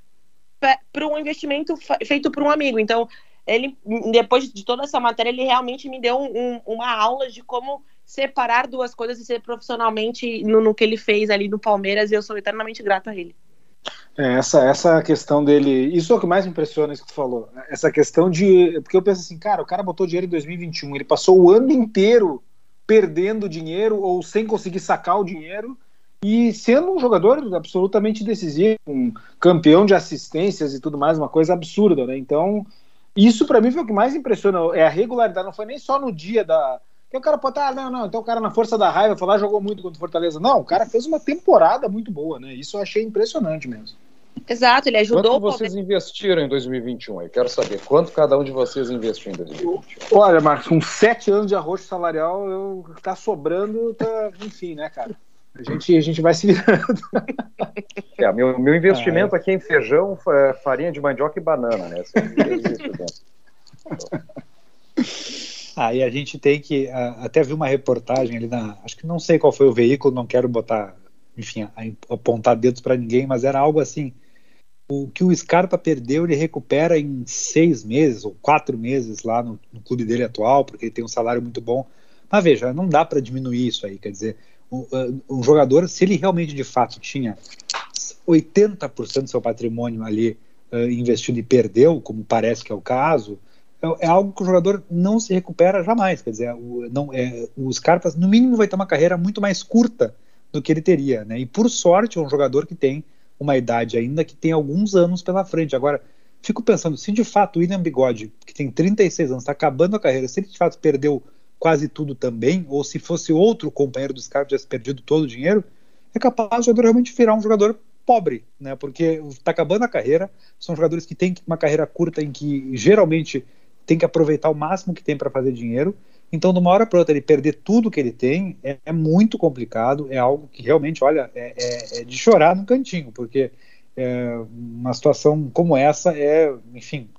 S3: para um investimento feito por um amigo. Então, ele, depois de toda essa matéria, ele realmente me deu um, uma aula de como separar duas coisas e ser profissionalmente no, no, que ele fez ali no Palmeiras, e eu sou eternamente grato a ele.
S1: É, essa, essa questão dele, isso é o que mais impressiona isso que tu falou, essa questão de, porque eu penso assim, cara, o cara botou dinheiro em 2021, ele passou o ano inteiro perdendo dinheiro ou sem conseguir sacar o dinheiro, e sendo um jogador absolutamente decisivo, um campeão de assistências e tudo mais, uma coisa absurda, né? Então, isso para mim foi o que mais impressionou, é a regularidade, não foi nem só no dia da, que o cara pode estar, ah, não, não, então o cara na força da raiva falar jogou muito contra o Fortaleza. Não, o cara fez uma temporada muito boa, né? Isso eu achei impressionante mesmo.
S3: Exato, ele ajudou.
S5: Quanto vocês investiram em 2021? Eu quero saber quanto cada um de vocês investiu em 2021.
S1: Olha, Marcos, com sete anos de arroz salarial, eu, tá sobrando, tá, enfim, né, cara? A gente, a gente vai se virando.
S5: É, meu, meu investimento ah, é. aqui em feijão, farinha de mandioca e banana, né?
S4: Aí a gente tem que. até vi uma reportagem ali na. Acho que não sei qual foi o veículo, não quero botar, enfim, apontar dedos para ninguém, mas era algo assim. O que o Scarpa perdeu, ele recupera em seis meses ou quatro meses lá no, no clube dele atual, porque ele tem um salário muito bom. Mas veja, não dá para diminuir isso aí. Quer dizer, um, jogador, se ele realmente de fato tinha 80% do seu patrimônio ali uh, investido e perdeu, como parece que é o caso, é, é, algo que o jogador não se recupera jamais. Quer dizer, o, não, é, o Scarpa, no mínimo, vai ter uma carreira muito mais curta do que ele teria. Né? E por sorte, é um jogador que tem uma idade ainda que tem alguns anos pela frente. Agora, fico pensando, se de fato o William Bigode, que tem 36 anos, está acabando a carreira, se ele de fato perdeu quase tudo também, ou se fosse outro companheiro do Scarpa tivesse perdido todo o dinheiro, é capaz jogador realmente virar um jogador pobre, né? Porque está acabando a carreira, são jogadores que têm uma carreira curta em que geralmente tem que aproveitar o máximo que tem para fazer dinheiro. Então, de uma hora para outra, ele perder tudo que ele tem é, é muito complicado, é algo que realmente, olha, é, é, é de chorar no cantinho, porque é, uma situação como essa é, enfim,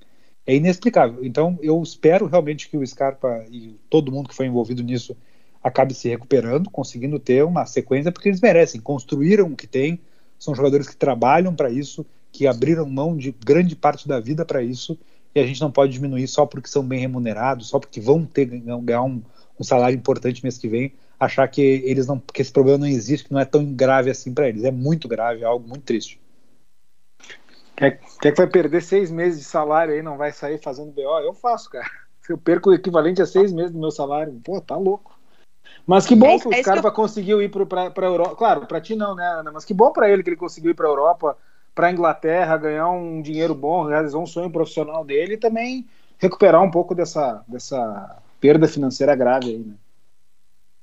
S4: é inexplicável. Então, eu espero realmente que o Scarpa e todo mundo que foi envolvido nisso acabe se recuperando, conseguindo ter uma sequência, porque eles merecem, construíram o que tem, são jogadores que trabalham para isso, que abriram mão de grande parte da vida para isso, e a gente não pode diminuir só porque são bem remunerados, só porque vão ter ganhar um, um salário importante mês que vem, achar que eles não, que esse problema não existe, que não é tão grave assim para eles. É muito grave, é algo muito triste.
S1: Quer, quer que vai perder seis meses de salário aí, não vai sair fazendo BO? Eu faço, cara. Eu perco o equivalente a seis meses do meu salário. Pô, tá louco. Mas que bom é, que o é Scarpa eu... conseguiu ir para a Europa. Claro, para ti não, né, Ana? Mas que bom para ele que ele conseguiu ir para a Europa, para a Inglaterra, ganhar um dinheiro bom, realizar um sonho profissional dele e também recuperar um pouco dessa, dessa perda financeira grave aí, né?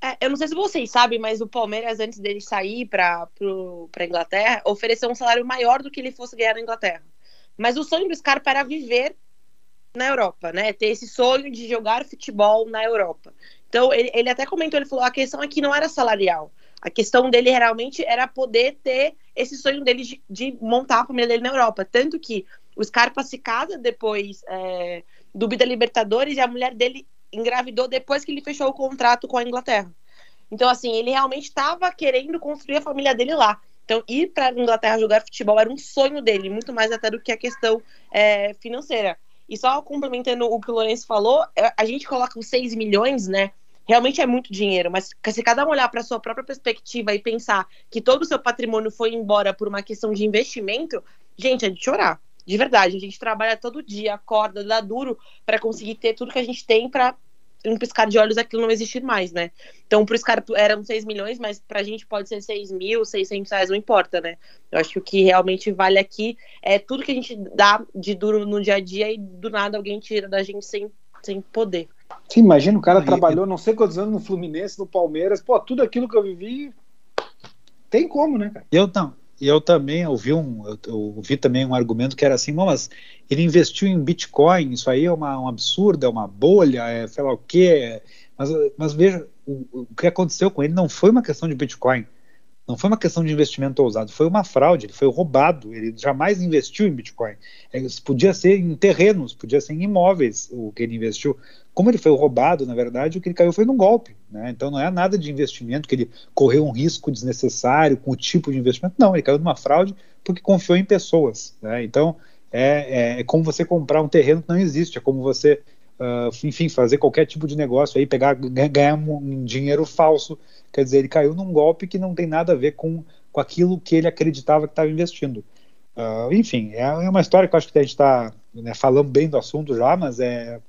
S3: É, eu não sei se vocês sabem, mas o Palmeiras, antes dele sair para a Inglaterra, ofereceu um salário maior do que ele fosse ganhar na Inglaterra. Mas o sonho do Scarpa era viver na Europa, né? Ter esse sonho de jogar futebol na Europa. Então, ele, ele até comentou, ele falou, a questão aqui não era salarial. A questão dele realmente era poder ter esse sonho dele de, de montar a família dele na Europa. Tanto que o Scarpa se casa depois é, do Bida Libertadores e a mulher dele engravidou depois que ele fechou o contrato com a Inglaterra. Então, assim, ele realmente estava querendo construir a família dele lá. Então, ir para a Inglaterra jogar futebol era um sonho dele, muito mais até do que a questão é, financeira. E só complementando o que o Lourenço falou, é, a gente coloca os 6 milhões, né? Realmente é muito dinheiro, mas se cada um olhar para sua própria perspectiva e pensar que todo o seu patrimônio foi embora por uma questão de investimento, gente, é de chorar. De verdade, a gente trabalha todo dia, acorda, dá duro para conseguir ter tudo que a gente tem para um piscar de olhos aquilo não existir mais, né? Então, para os caras eram 6 milhões, mas para a gente pode ser 6 mil, 600 reais, não importa, né? Eu acho que o que realmente vale aqui é tudo que a gente dá de duro no dia a dia e do nada alguém tira da gente sem, sem poder.
S1: Sim, imagina, o cara trabalhou não sei quantos anos no Fluminense, no Palmeiras, pô, tudo aquilo que eu vivi, tem como, né, cara?
S4: Eu não, eu também ouvi um, eu, ouvi também um argumento que era assim, mas ele investiu em Bitcoin, isso aí é uma, um absurdo, é uma bolha, é sei lá o quê. Mas, mas veja, o, o que aconteceu com ele não foi uma questão de Bitcoin, não foi uma questão de investimento ousado, foi uma fraude, ele foi roubado, ele jamais investiu em Bitcoin. É, podia ser em terrenos, podia ser em imóveis o que ele investiu como ele foi roubado, na verdade, o que ele caiu foi num golpe. Né? Então não é nada de investimento que ele correu um risco desnecessário com o tipo de investimento. Não, ele caiu numa fraude porque confiou em pessoas. Né? Então é, é, é, como você comprar um terreno que não existe, é como você, uh, enfim, fazer qualquer tipo de negócio aí, pegar, ganhar um dinheiro falso. Quer dizer, ele caiu num golpe que não tem nada a ver com, com aquilo que ele acreditava que estava investindo. Uh, enfim, é, é, uma história que eu acho que a gente está né, falando bem do assunto já, mas é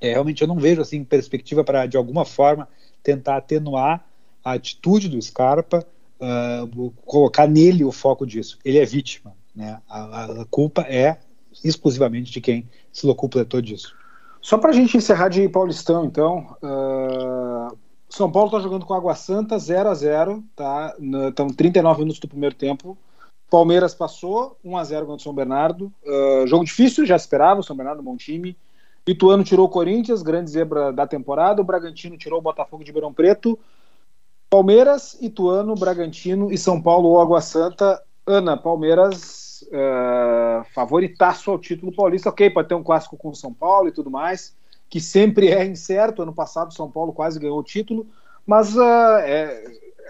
S4: é, realmente eu não vejo assim perspectiva para de alguma forma tentar atenuar a atitude do Scarpa, uh, colocar nele o foco disso. Ele é vítima, né? A, a culpa é exclusivamente de quem se locupletou disso.
S1: Só para a gente encerrar de Paulistão, então, uh, São Paulo está jogando com Água Santa 0 a 0 tá? Estão 39 minutos do primeiro tempo. Palmeiras passou 1 a 0 contra o São Bernardo. Uh, jogo difícil, já esperava. O São Bernardo, bom time. Ituano tirou o Corinthians, grande zebra da temporada. O Bragantino tirou o Botafogo de Ribeirão Preto. Palmeiras, Ituano, Bragantino e São Paulo ou Água Santa. Ana, Palmeiras uh, favoritaço ao título paulista. Ok, pode ter um clássico com o São Paulo e tudo mais, que sempre é incerto. Ano passado, São Paulo quase ganhou o título, mas uh, é,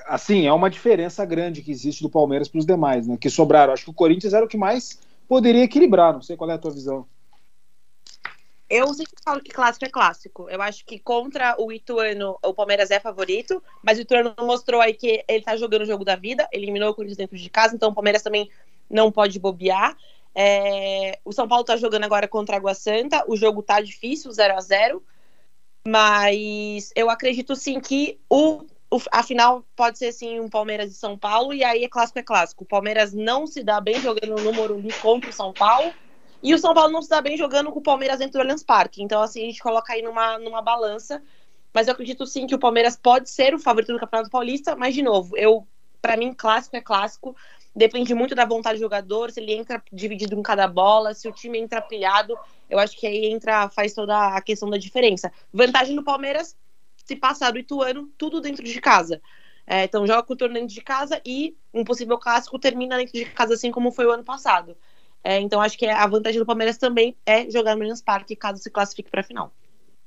S1: assim, é uma diferença grande que existe do Palmeiras para os demais, né? Que sobraram. Acho que o Corinthians era o que mais poderia equilibrar. Não sei qual é a tua visão.
S3: Eu sempre falo que clássico é clássico. Eu acho que contra o Ituano, o Palmeiras é favorito, mas o Ituano mostrou aí que ele tá jogando o jogo da vida, eliminou o Corinthians dentro de casa, então o Palmeiras também não pode bobear. É... O São Paulo tá jogando agora contra a Água Santa, o jogo tá difícil, 0 a 0 mas eu acredito sim que o, o, a final pode ser sim um Palmeiras e São Paulo, e aí é clássico é clássico. O Palmeiras não se dá bem jogando no Morumbi contra o São Paulo, e o São Paulo não se dá bem jogando com o Palmeiras dentro do Allianz Parque. Então, assim, a gente coloca aí numa, numa balança. Mas eu acredito sim que o Palmeiras pode ser o favorito do Campeonato Paulista, mas, de novo, eu para mim, clássico é clássico. Depende muito da vontade do jogador, se ele entra dividido em cada bola, se o time entra pilhado, eu acho que aí entra, faz toda a questão da diferença. Vantagem do Palmeiras, se passar do Ituano, tudo dentro de casa. É, então joga com o torneio de casa e um possível clássico termina dentro de casa, assim como foi o ano passado. É, então acho que a vantagem do Palmeiras também é jogar no Allianz Parque caso se classifique para a final.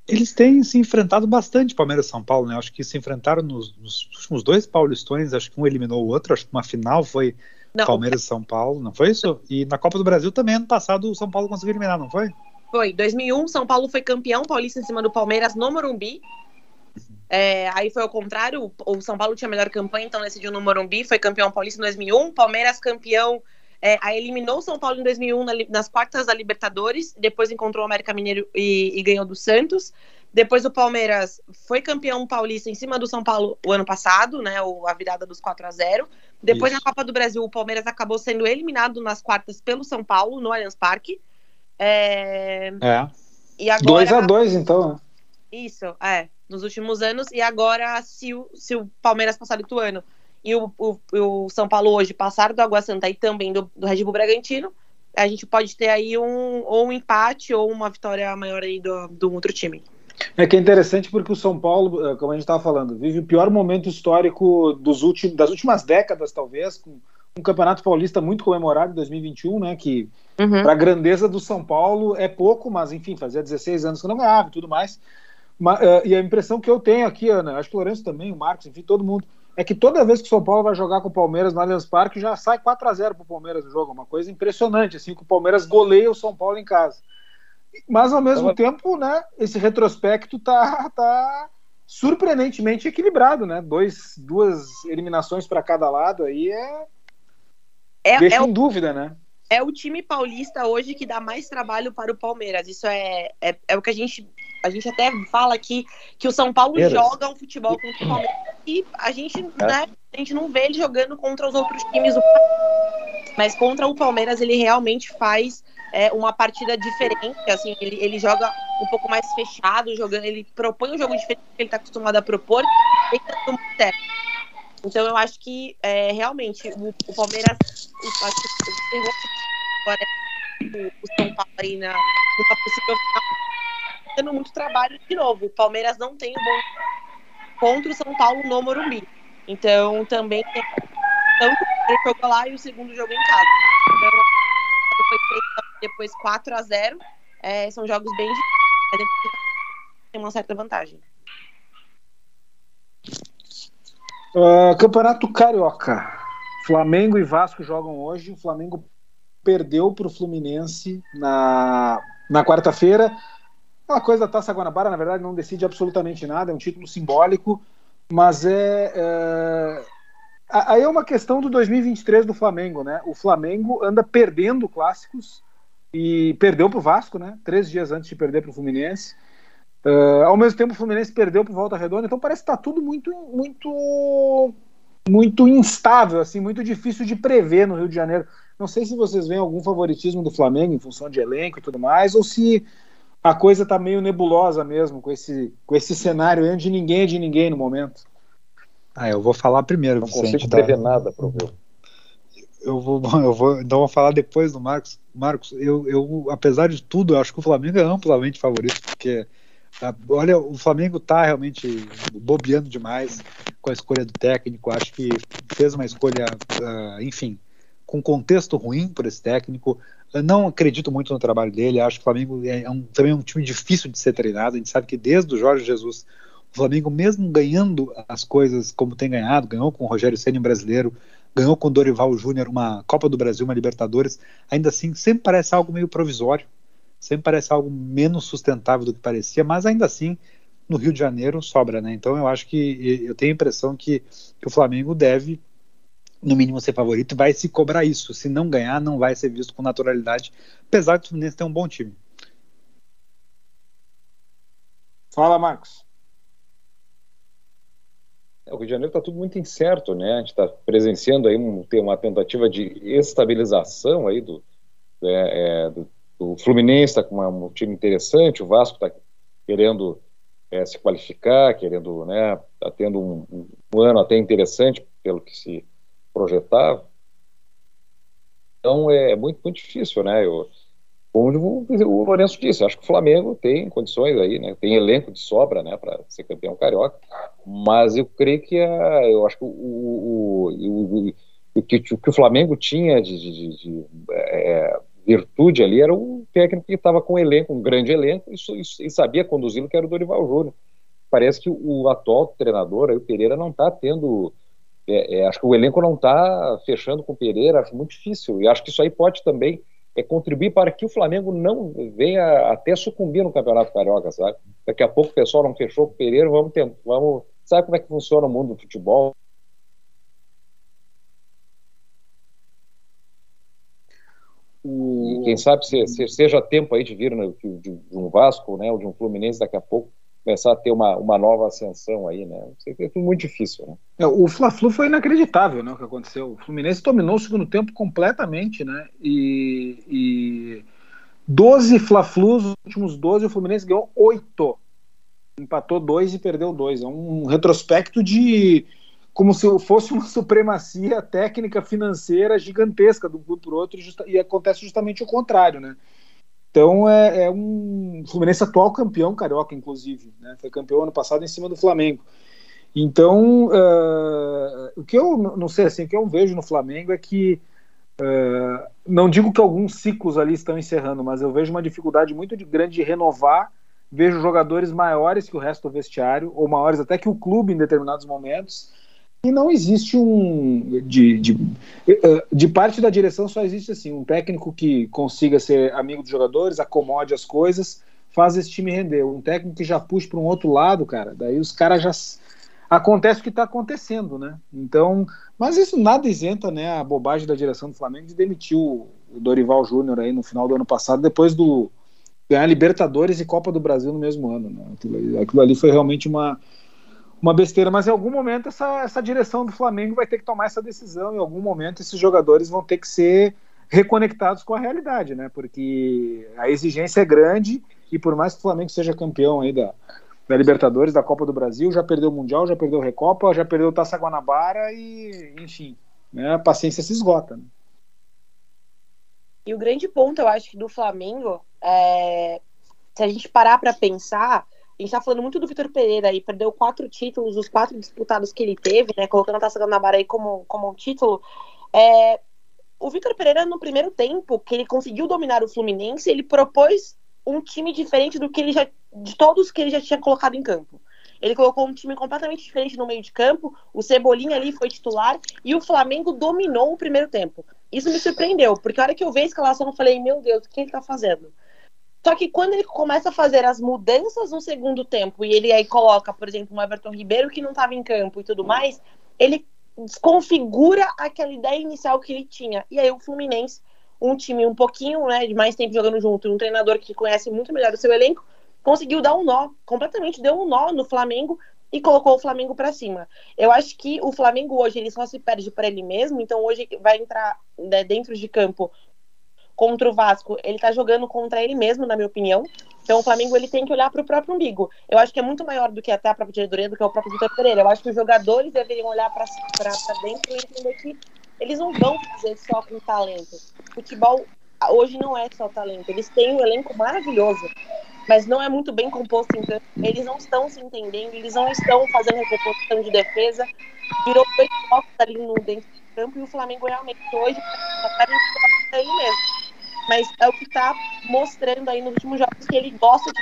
S4: Eles têm se enfrentado bastante Palmeiras e São Paulo, né? Acho que se enfrentaram nos, nos, últimos dois paulistões, acho que um eliminou o outro, acho que uma final foi não, Palmeiras e São Paulo, não foi isso? E na Copa do Brasil também ano passado o São Paulo conseguiu eliminar, não foi?
S3: Foi, 2001, São Paulo foi campeão paulista em cima do Palmeiras no Morumbi. É, aí foi ao contrário, o São Paulo tinha melhor campanha, então decidiu no Morumbi, foi campeão paulista em 2001, Palmeiras campeão é, aí eliminou o São Paulo em 2001 na, nas quartas da Libertadores, depois encontrou o América Mineiro e, e, ganhou do Santos. Depois o Palmeiras foi campeão paulista em cima do São Paulo o ano passado, né? O, a virada dos 4 a 0 Depois Isso. na Copa do Brasil, o Palmeiras acabou sendo eliminado nas quartas pelo São Paulo, no Allianz Parque.
S1: É. é. E agora... 2 a 2 então, né?
S3: Isso, é. Nos últimos anos. E agora, se o, se o Palmeiras passar do Ituano e o, o, o, São Paulo hoje passar do Água Santa e também do, do Red Bull Bragantino, a gente pode ter aí um ou um empate ou uma vitória maior aí do, do outro time.
S1: É que é interessante porque o São Paulo, eh, como a gente estava falando, vive o pior momento histórico dos últimos, das últimas décadas, talvez, com um campeonato paulista muito comemorado em 2021, né? Que uhum. para a grandeza do São Paulo é pouco, mas enfim, fazia 16 anos que não ganhava e tudo mais. Mas, uh, e a impressão que eu tenho aqui, Ana, acho que o Lourenço também, o Marcos, enfim, todo mundo, é que toda vez que o São Paulo vai jogar com o Palmeiras no Allianz Parque, já sai 4 a 0 para o Palmeiras no jogo. Uma coisa impressionante, assim, que o Palmeiras goleia o São Paulo em casa. Mas, ao mesmo então, tempo, né, esse retrospecto tá, tá surpreendentemente equilibrado, né? Dois, duas eliminações para cada lado aí é... é Deixa é em o... dúvida, né?
S3: é o time paulista hoje que dá mais trabalho para o Palmeiras. Isso é, é, é o que a gente a gente até fala aqui que o São Paulo joga um futebol contra o Palmeiras e a gente, é. né, a gente não vê ele jogando contra os outros times. Do mas contra o Palmeiras ele realmente faz é, uma partida diferente, assim, ele, ele joga um pouco mais fechado, jogando, ele propõe um jogo diferente que ele está acostumado a propor, então eu acho que é, realmente o, o Palmeiras acho que agora o, o São Paulo aí na, numa possível final tendo muito trabalho de novo. O Palmeiras não tem um bom contra o São Paulo no Morumbi. Então também tem tanto ele jogou lá e o segundo jogo em casa. Então, foi 3, depois 4 a 0 é, São jogos bem. Tem uma certa vantagem.
S1: Uh, Campeonato Carioca. Flamengo e Vasco jogam hoje. O Flamengo perdeu para o Fluminense na, na quarta-feira. Aquela coisa da Taça Guanabara, na verdade, não decide absolutamente nada, é um título simbólico, mas é. é... Aí é uma questão do 2023 do Flamengo, né? O Flamengo anda perdendo clássicos e perdeu para o Vasco, né? Três dias antes de perder para o Fluminense. Uh, ao mesmo tempo, o Fluminense perdeu para Volta Redonda, então parece que está tudo muito, muito, muito instável, assim, muito difícil de prever no Rio de Janeiro. Não sei se vocês veem algum favoritismo do Flamengo em função de elenco e tudo mais, ou se a coisa tá meio nebulosa mesmo com esse, com esse cenário onde ninguém é de ninguém no momento.
S4: Ah, eu vou falar primeiro,
S5: Não Vicente, consigo tá? prever nada, Proveu.
S4: Eu vou, eu vou, então vou falar depois do Marcos. Marcos, eu, eu, apesar de tudo, eu acho que o Flamengo é amplamente favorito, porque tá, olha, o Flamengo tá realmente bobeando demais com a escolha do técnico. Acho que fez uma escolha, uh, enfim, com contexto ruim por esse técnico. Eu não acredito muito no trabalho dele. Acho que o Flamengo é um, também um time difícil de ser treinado. A gente sabe que desde o Jorge Jesus, o Flamengo, mesmo ganhando as coisas como tem ganhado, ganhou com o Rogério Senna brasileiro, ganhou com o Dorival Júnior uma Copa do Brasil, uma Libertadores, ainda assim sempre parece algo meio provisório, sempre parece algo menos sustentável do que parecia, mas ainda assim no Rio de Janeiro sobra, né? Então eu acho que eu tenho a impressão que, que o Flamengo deve no mínimo ser favorito, vai se cobrar isso. Se não ganhar, não vai ser visto com naturalidade, apesar do Fluminense ter um bom time.
S1: Fala, Marcos.
S5: É, o Rio de Janeiro está tudo muito incerto, né? A gente está presenciando aí um, ter uma tentativa de estabilização aí do, é, é, do, do, Fluminense está com uma, um time interessante, o Vasco está querendo é, se qualificar, querendo, né? Está tendo um, um, ano até interessante pelo que se projetava. Então é muito, muito difícil, né? Eu, como o Lourenço disse, acho que o Flamengo tem condições aí, né? Tem elenco de sobra, né, para ser campeão carioca. Mas eu creio que a, eu acho que o, o, o, o que, que, o Flamengo tinha de, de, de, de é, virtude ali era o técnico que estava com um elenco, um grande elenco, e, e sabia conduzi-lo, que era o Dorival Júnior. Parece que o atual treinador, aí, o Pereira, não está tendo é, é, acho que o elenco não está fechando com o Pereira, acho muito difícil. E acho que isso aí pode também é, contribuir para que o Flamengo não venha até sucumbir no Campeonato Carioca, sabe? Daqui a pouco o pessoal não fechou com o Pereira, vamos tentar, vamos. Sabe como é que funciona o mundo do futebol? E quem sabe se, se, seja tempo aí de vir né, de, de, um Vasco, né, ou de um Fluminense daqui a pouco começar a ter uma, uma nova ascensão aí, né? É tudo muito difícil, né?
S1: É, o Fla-Flu foi inacreditável, né, o que aconteceu. O Fluminense dominou o segundo tempo completamente, né? E, e 12 Fla-Flus, os últimos 12, o Fluminense ganhou 8. Empatou 2 e perdeu 2. É um retrospecto de como se fosse uma supremacia técnica financeira gigantesca um clube para outro, e acontece justamente o contrário, né? Então é, é um Fluminense atual campeão carioca, inclusive, né? Foi campeão ano passado em cima do Flamengo. Então, uh, o que eu não sei assim, o que eu vejo no Flamengo é que uh, não digo que alguns ciclos ali estão encerrando, mas eu vejo uma dificuldade muito grande de renovar. Vejo jogadores maiores que o resto do vestiário, ou maiores até que o clube em determinados momentos. E não existe um. De, de, eh, de parte da direção só existe assim: um técnico que consiga ser amigo dos jogadores, acomode as coisas, faz esse time render. Um técnico que já puxa para um outro lado, cara, daí os caras já. Acontece o que está acontecendo, né? Então, mas isso nada isenta, né, a bobagem da direção do Flamengo de demitir o Dorival Júnior aí no final do ano passado, depois do ganhar Libertadores e Copa do Brasil no mesmo ano, né? Aquilo, aquilo ali foi realmente uma, uma besteira, mas em algum momento essa, essa direção do Flamengo vai ter que tomar essa decisão, em algum momento esses jogadores vão ter que ser reconectados com a realidade, né? Porque a exigência é grande e por mais que o Flamengo seja campeão aí da, da Libertadores, da Copa do Brasil, já perdeu o Mundial, já perdeu o Recopa, já perdeu o Taça Guanabara e, enfim, né, a paciência se esgota. Né?
S3: E o grande ponto, eu acho, do Flamengo é se a gente parar para pensar, a gente tá falando muito do Vitor Pereira aí, perdeu quatro títulos, os quatro disputados que ele teve, né? Colocando a Taça Guanabara aí como, como um título. É, o Vitor Pereira, no primeiro tempo, que ele conseguiu dominar o Fluminense, ele propôs um time diferente do que ele já. de todos que ele já tinha colocado em campo. Ele colocou um time completamente diferente no meio de campo, o Cebolinha ali foi titular e o Flamengo dominou o primeiro tempo. Isso me surpreendeu, porque a hora que eu vi a escalação, eu falei, meu Deus, o que ele tá fazendo? Só que quando ele começa a fazer as mudanças no segundo tempo e ele aí coloca, por exemplo, um Everton Ribeiro que não estava em campo e tudo mais, ele desconfigura aquela ideia inicial que ele tinha. E aí o Fluminense, um time um pouquinho né, de mais tempo jogando junto, um treinador que conhece muito melhor o seu elenco, conseguiu dar um nó, completamente deu um nó no Flamengo e colocou o Flamengo para cima. Eu acho que o Flamengo hoje ele só se perde para ele mesmo, então hoje vai entrar né, dentro de campo contra o Vasco, ele tá jogando contra ele mesmo, na minha opinião. Então o Flamengo ele tem que olhar para o próprio umbigo. Eu acho que é muito maior do que até a própria diretoria, do que o próprio Vitor Pereira. Eu acho que os jogadores deveriam olhar para dentro e entender que eles não vão fazer só com talento. Futebol hoje não é só talento. Eles têm um elenco maravilhoso, mas não é muito bem composto. Então eles não estão se entendendo, eles não estão fazendo recomposição de defesa. Virou dois focos ali no dentro campo e o Flamengo realmente hoje tá aí mesmo. Mas é o que tá mostrando aí nos últimos jogos que ele gosta de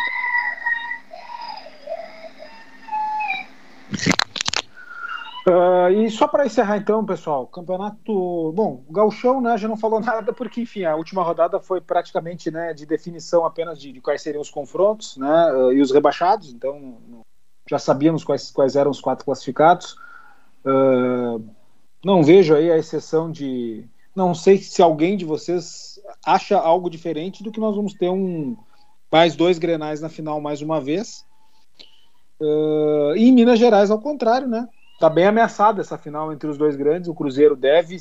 S1: Uh, e só para encerrar então, pessoal, campeonato. Bom, o Galchão né, já não falou nada, porque, enfim, a última rodada foi praticamente né, de definição apenas de, de quais seriam os confrontos né, uh, e os rebaixados, então já sabíamos quais, quais eram os quatro classificados. Uh, não vejo aí a exceção de. Não sei se alguém de vocês acha algo diferente do que nós vamos ter um mais dois grenais na final mais uma vez. e em Minas Gerais, ao contrário, né? Tá bem ameaçada essa final entre os dois grandes. O Cruzeiro deve,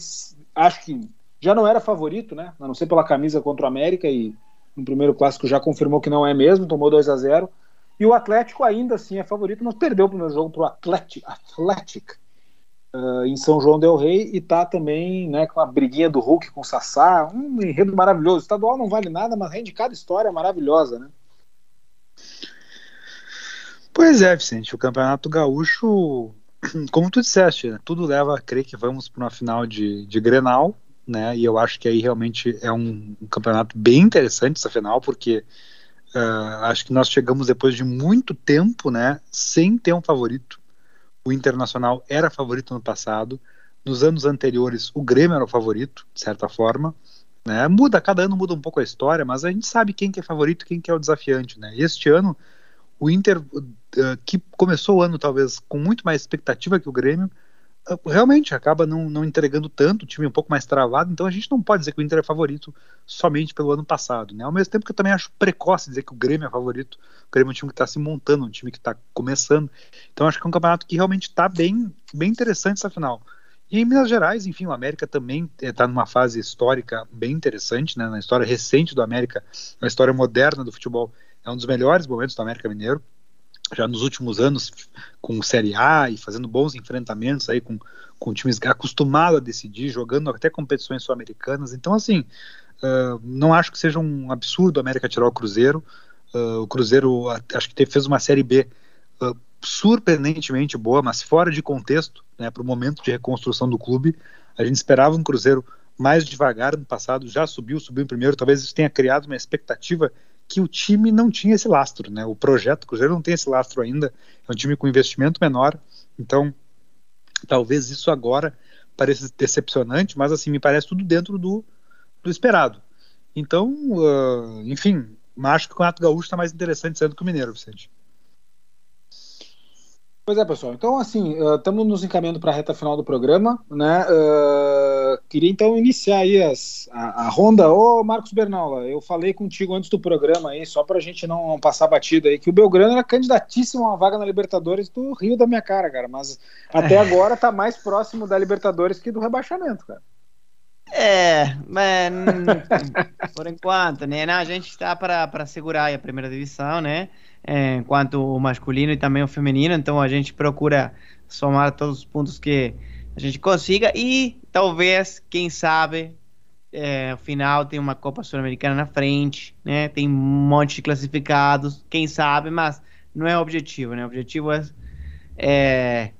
S1: acho que já não era favorito, né? A não ser pela camisa contra o América e no primeiro clássico já confirmou que não é mesmo, tomou 2 a 0 E o Atlético ainda assim é favorito, mas perdeu o primeiro jogo para o Atlético, Atlético uh, em São João del Rei e tá também né, com a briguinha do Hulk com o Sassá, um enredo maravilhoso. O estadual não vale nada, mas rende cada história maravilhosa, né?
S4: Pois é, Vicente, o Campeonato Gaúcho como tu disseste, né, tudo leva a crer que vamos para uma final de, de Grenal, né? E eu acho que aí realmente é um, um campeonato bem interessante essa final, porque uh, acho que nós chegamos depois de muito tempo, né? Sem ter um favorito. O Internacional era favorito no passado. Nos anos anteriores, o Grêmio era o favorito, de certa forma. Né? Muda, cada ano muda um pouco a história, mas a gente sabe quem que é favorito, quem que é o desafiante, né? Este ano o Inter, uh, que começou o ano talvez com muito mais expectativa que o Grêmio, uh, realmente acaba não, não entregando tanto, o time um pouco mais travado, então a gente não pode dizer que o Inter é favorito somente pelo ano passado. Né? Ao mesmo tempo que eu também acho precoce dizer que o Grêmio é favorito, o Grêmio é um time que está se montando, um time que está começando. Então acho que é um campeonato que realmente está bem, bem interessante essa final. E em Minas Gerais, enfim, o América também está numa fase histórica bem interessante, né? na história recente do América, na história moderna do futebol é um dos melhores momentos do América Mineiro. Já nos últimos anos, com Série A e fazendo bons enfrentamentos aí com, com times acostumados a decidir, jogando até competições sul-americanas. Então, assim, uh, não acho que seja um absurdo o América tirar o Cruzeiro. Uh, o Cruzeiro acho que fez uma Série B uh, surpreendentemente boa, mas fora de contexto né, para o momento de reconstrução do clube. A gente esperava um Cruzeiro mais devagar no passado, já subiu, subiu em primeiro. Talvez isso tenha criado uma expectativa que o time não tinha esse lastro, né? O projeto Cruzeiro não tem esse lastro ainda, é um time com investimento menor, então talvez isso agora pareça decepcionante, mas assim me parece tudo dentro do, do esperado. Então, uh, enfim, acho que o Campeonato Gaúcho está mais interessante sendo que o Mineiro, Vicente.
S1: Pois é, pessoal. Então, assim, estamos uh, nos encaminhando para a reta final do programa, né? Uh, queria então iniciar aí as, a, a, ronda. Ô, Marcos Bernaula, eu falei contigo antes do programa aí, só para a gente não, não, passar batido aí, que o Belgrano era candidatíssimo a uma vaga na Libertadores do Rio da minha cara, cara. Mas até agora tá mais próximo da Libertadores que do rebaixamento, cara.
S2: É, mas por enquanto, né? Não, a gente está para segurar a primeira divisão, né? É, quanto o masculino e também o feminino, então a gente procura somar todos os pontos que a gente consiga e talvez, quem sabe, é, final tem uma Copa Sul-Americana na frente, né? Tem um monte de classificados, quem sabe, mas não é o objetivo, né? O objetivo é, é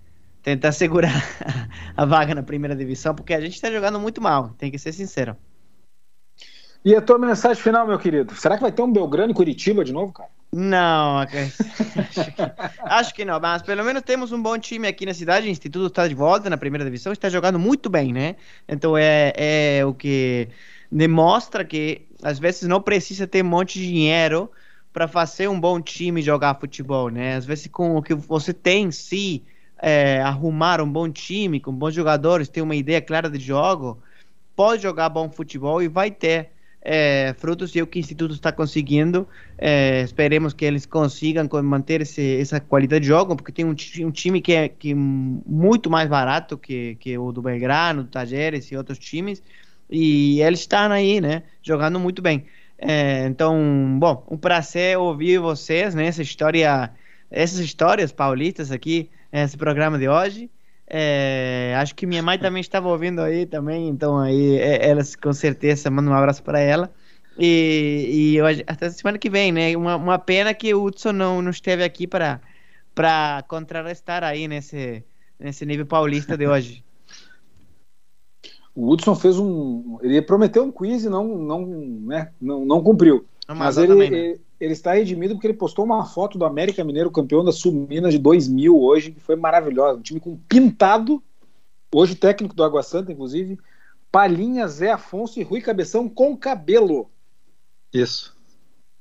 S2: tentar segurar a vaga na primeira divisão, porque a gente está jogando muito mal, tem que ser sincero.
S1: E a tua mensagem final, meu querido? Será que vai ter um Belgrano e Curitiba de novo, cara?
S2: Não, acho que, acho que não, mas pelo menos temos um bom time aqui na cidade. O Instituto está de volta na primeira divisão, está jogando muito bem, né? Então é, é o que demonstra que às vezes não precisa ter um monte de dinheiro para fazer um bom time jogar futebol, né? Às vezes com o que você tem, se é, arrumar um bom time, com bons jogadores, ter uma ideia clara de jogo, pode jogar bom futebol e vai ter é, frutos e o que o Instituto está conseguindo. É, esperemos que eles consigam manter esse, essa qualidade de jogo, porque tem um, um time que é, que é muito mais barato que, que o do Belgrano, do Tajeres e outros times, e eles estão aí, né, jogando muito bem. É, então, bom, um prazer ouvir vocês, né, essa história, essas histórias paulistas aqui, nesse programa de hoje. É, acho que minha mãe também estava ouvindo aí também, então aí é, ela com certeza manda um abraço para ela. E, e hoje, até semana que vem, né? Uma, uma pena que o Hudson não, não esteve aqui para para contrarrestar aí nesse, nesse nível paulista de hoje.
S1: o Hudson fez um. Ele prometeu um quiz e não, não, né, não, não cumpriu. Não, mas ele, também, né? ele, ele, está redimido porque ele postou uma foto do América Mineiro, campeão da Sul Minas de 2000 hoje, que foi maravilhosa. Um time com pintado, hoje técnico do Água Santa, inclusive. Palhinha, Zé Afonso e Rui Cabeção com cabelo.
S4: Isso.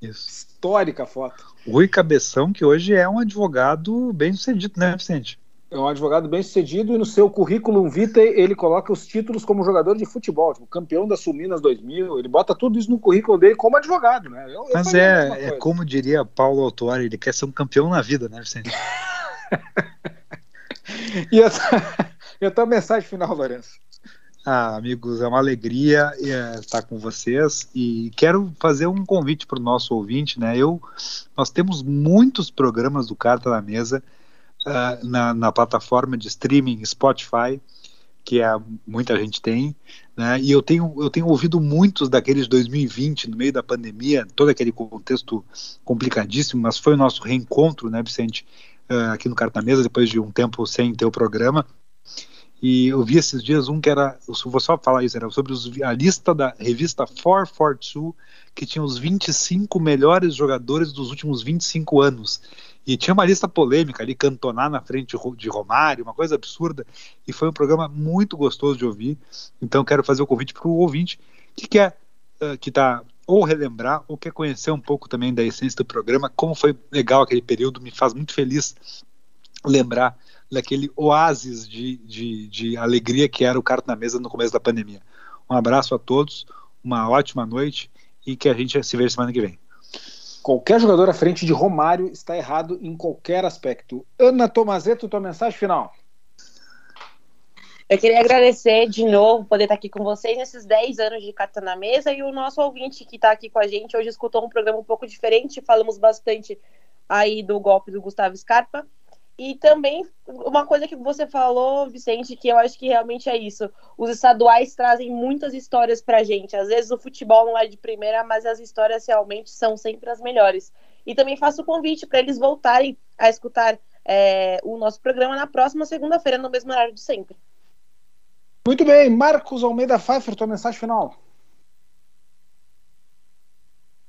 S4: Isso.
S1: Histórica foto.
S4: Rui Cabeção, que hoje é um advogado bem sucedido, né, Vicente?
S1: É um advogado bem sucedido e no seu currículo vitae ele coloca os títulos como jogador de futebol, tipo, campeão da Suminas 2000, ele bota tudo isso no currículo dele como advogado, né?
S4: Eu, eu Mas é, é como diria Paulo Autori, ele quer ser um campeão na vida, né, Vicente?
S1: e a, e a mensagem final, Lourenço?
S4: Ah, amigos, é uma alegria é, estar com vocês e quero fazer um convite para o nosso ouvinte, né? Eu, nós temos muitos programas do Carta na Mesa uh, na, na, plataforma de streaming Spotify, que é, muita gente tem, né? E eu tenho, eu tenho ouvido muitos daqueles de 2020, no meio da pandemia, todo aquele contexto complicadíssimo, mas foi o nosso reencontro, né, Vicente, uh, aqui no Carta Mesa, depois de um tempo sem ter o programa. E eu vi esses dias um que era, vou só falar isso, era sobre os, a lista da revista 442, que tinha os 25 melhores jogadores dos últimos 25 anos. E tinha uma lista polêmica ali, cantonar na frente de Romário, uma coisa absurda. E foi um programa muito gostoso de ouvir. Então quero fazer o convite para o ouvinte que quer, uh, que está ou relembrar, ou quer conhecer um pouco também da essência do programa, como foi legal aquele período, me faz muito feliz lembrar daquele oásis de, de, de alegria que era o Carta na Mesa no começo da pandemia. Um abraço a todos, uma ótima noite e que a gente se veja semana que vem.
S1: Qualquer jogador à frente de Romário está errado em qualquer aspecto. Ana Tomazeto, tua mensagem final.
S3: Eu queria agradecer de novo poder estar aqui com vocês nesses 10 anos de Carta na Mesa e o nosso ouvinte que está aqui com a gente hoje escutou um programa um pouco diferente, falamos bastante aí do golpe do Gustavo Scarpa e também uma coisa que você falou, Vicente, que eu acho que realmente é isso. Os estaduais trazem muitas histórias pra gente. Às vezes o futebol não é de primeira, mas as histórias realmente são sempre as melhores. E também faço o convite para eles voltarem a escutar é, o nosso programa na próxima segunda-feira, no mesmo horário de sempre.
S1: Muito bem, Marcos Almeida Pfeiffer, tua mensagem final.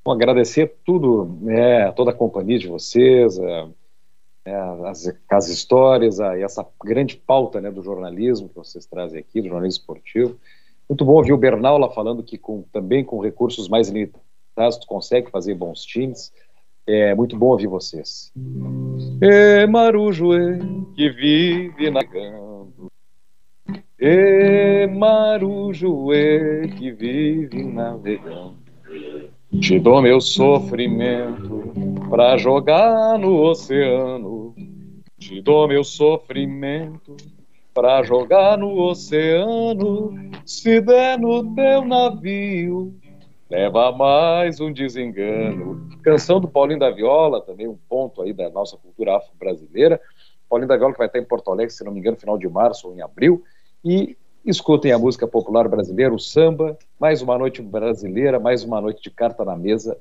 S5: Bom, agradecer tudo, né, toda a companhia de vocês, é as, as histórias, a, essa grande pauta né, do jornalismo que vocês trazem aqui, do jornalismo esportivo. Muito bom ouvir o Bernal lá falando que com, também com recursos mais limitados tu consegue fazer bons times. É muito bom ouvir vocês. É Marujoe que vive navegando. É Marujoe que vive navegando. Te dou meu sofrimento pra jogar no oceano. Te dou meu sofrimento pra jogar no oceano. Se der no teu navio, leva mais um desengano. Canção do Paulinho da Viola, também um ponto aí da nossa cultura afro-brasileira. Paulinho da Viola que vai estar em Porto Alegre, se não me engano, final de março ou em abril. E Escutem a música popular brasileira, o samba, mais uma noite brasileira, mais uma noite de carta na mesa.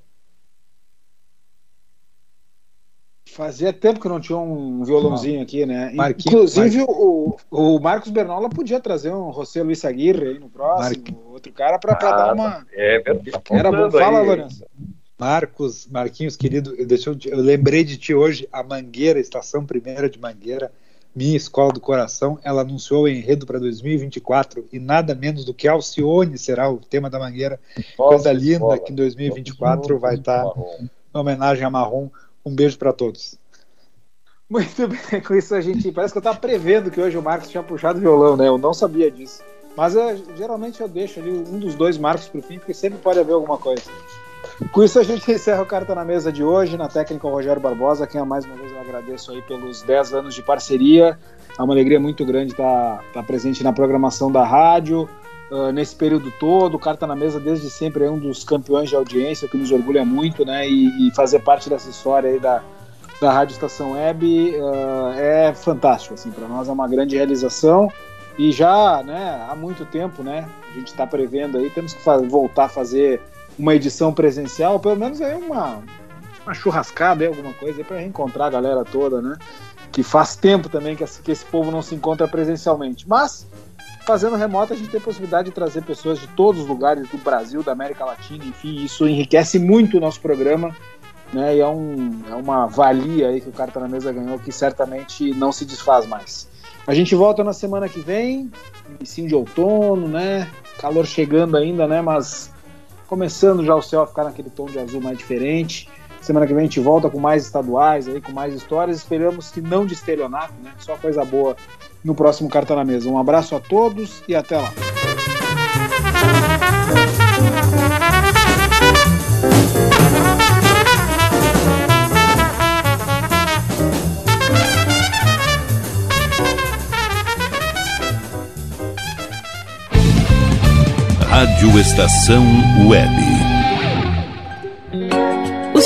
S1: Fazia tempo que não tinha um violãozinho aqui, né? Inclusive, o, o Marcos Bernola podia trazer um José Luiz Aguirre aí no próximo, outro cara, para ah, dar uma.
S5: É verdade.
S1: Era bom. Fala, Lourenço.
S4: Marcos, Marquinhos, querido, eu, deixa eu, eu lembrei de ti hoje, a Mangueira, Estação Primeira de Mangueira minha Escola do Coração, ela anunciou o enredo para 2024 e nada menos do que Alcione será o tema da Mangueira. Nossa, Coisa linda escola. que em 2024 vai estar em homenagem a Marrom. Um beijo para todos.
S1: Muito bem, com isso a gente. Parece que eu estava prevendo que hoje o Marcos tinha puxado violão, né? Eu não sabia disso. Mas eu, geralmente eu deixo ali um dos dois Marcos para o fim, porque sempre pode haver alguma coisa. Com isso a gente encerra o Carta na Mesa de hoje, na técnica Rogério Barbosa, quem a mais uma vez eu agradeço aí pelos 10 anos de parceria. É uma alegria muito grande estar, estar presente na programação da rádio, uh, nesse período todo. O Carta na Mesa desde sempre é um dos campeões de audiência, que nos orgulha muito, né? E, e fazer parte dessa história aí da, da Rádio Estação Web uh, é fantástico, assim, para nós é uma grande realização. E já, né, há muito tempo, né, a gente está prevendo aí, temos que voltar a fazer uma edição presencial, pelo menos aí uma, uma churrascada, aí, alguma coisa, para reencontrar a galera toda, né? Que faz tempo também que esse, que esse povo não se encontra presencialmente. Mas fazendo remoto, a gente tem a possibilidade de trazer pessoas de todos os lugares do Brasil, da América Latina, enfim, isso enriquece muito o nosso programa. Né, e é, um, é uma valia aí que o Carta na Mesa ganhou que certamente não se desfaz mais. A gente volta na semana que vem, início de outono, né? Calor chegando ainda, né? Mas começando já o céu a ficar naquele tom de azul mais diferente. Semana que vem a gente volta com mais estaduais aí, com mais histórias. Esperamos que não de estelionato, né? Só coisa boa no próximo Carta na Mesa. Um abraço a todos e até lá.
S6: Rádio Estação Web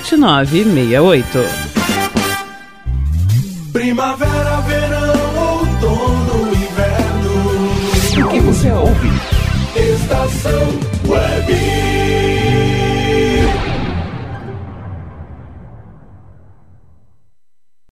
S7: 7968.
S8: Primavera, verão, outono, inverno.
S9: O que você ouve?
S8: Estação Web.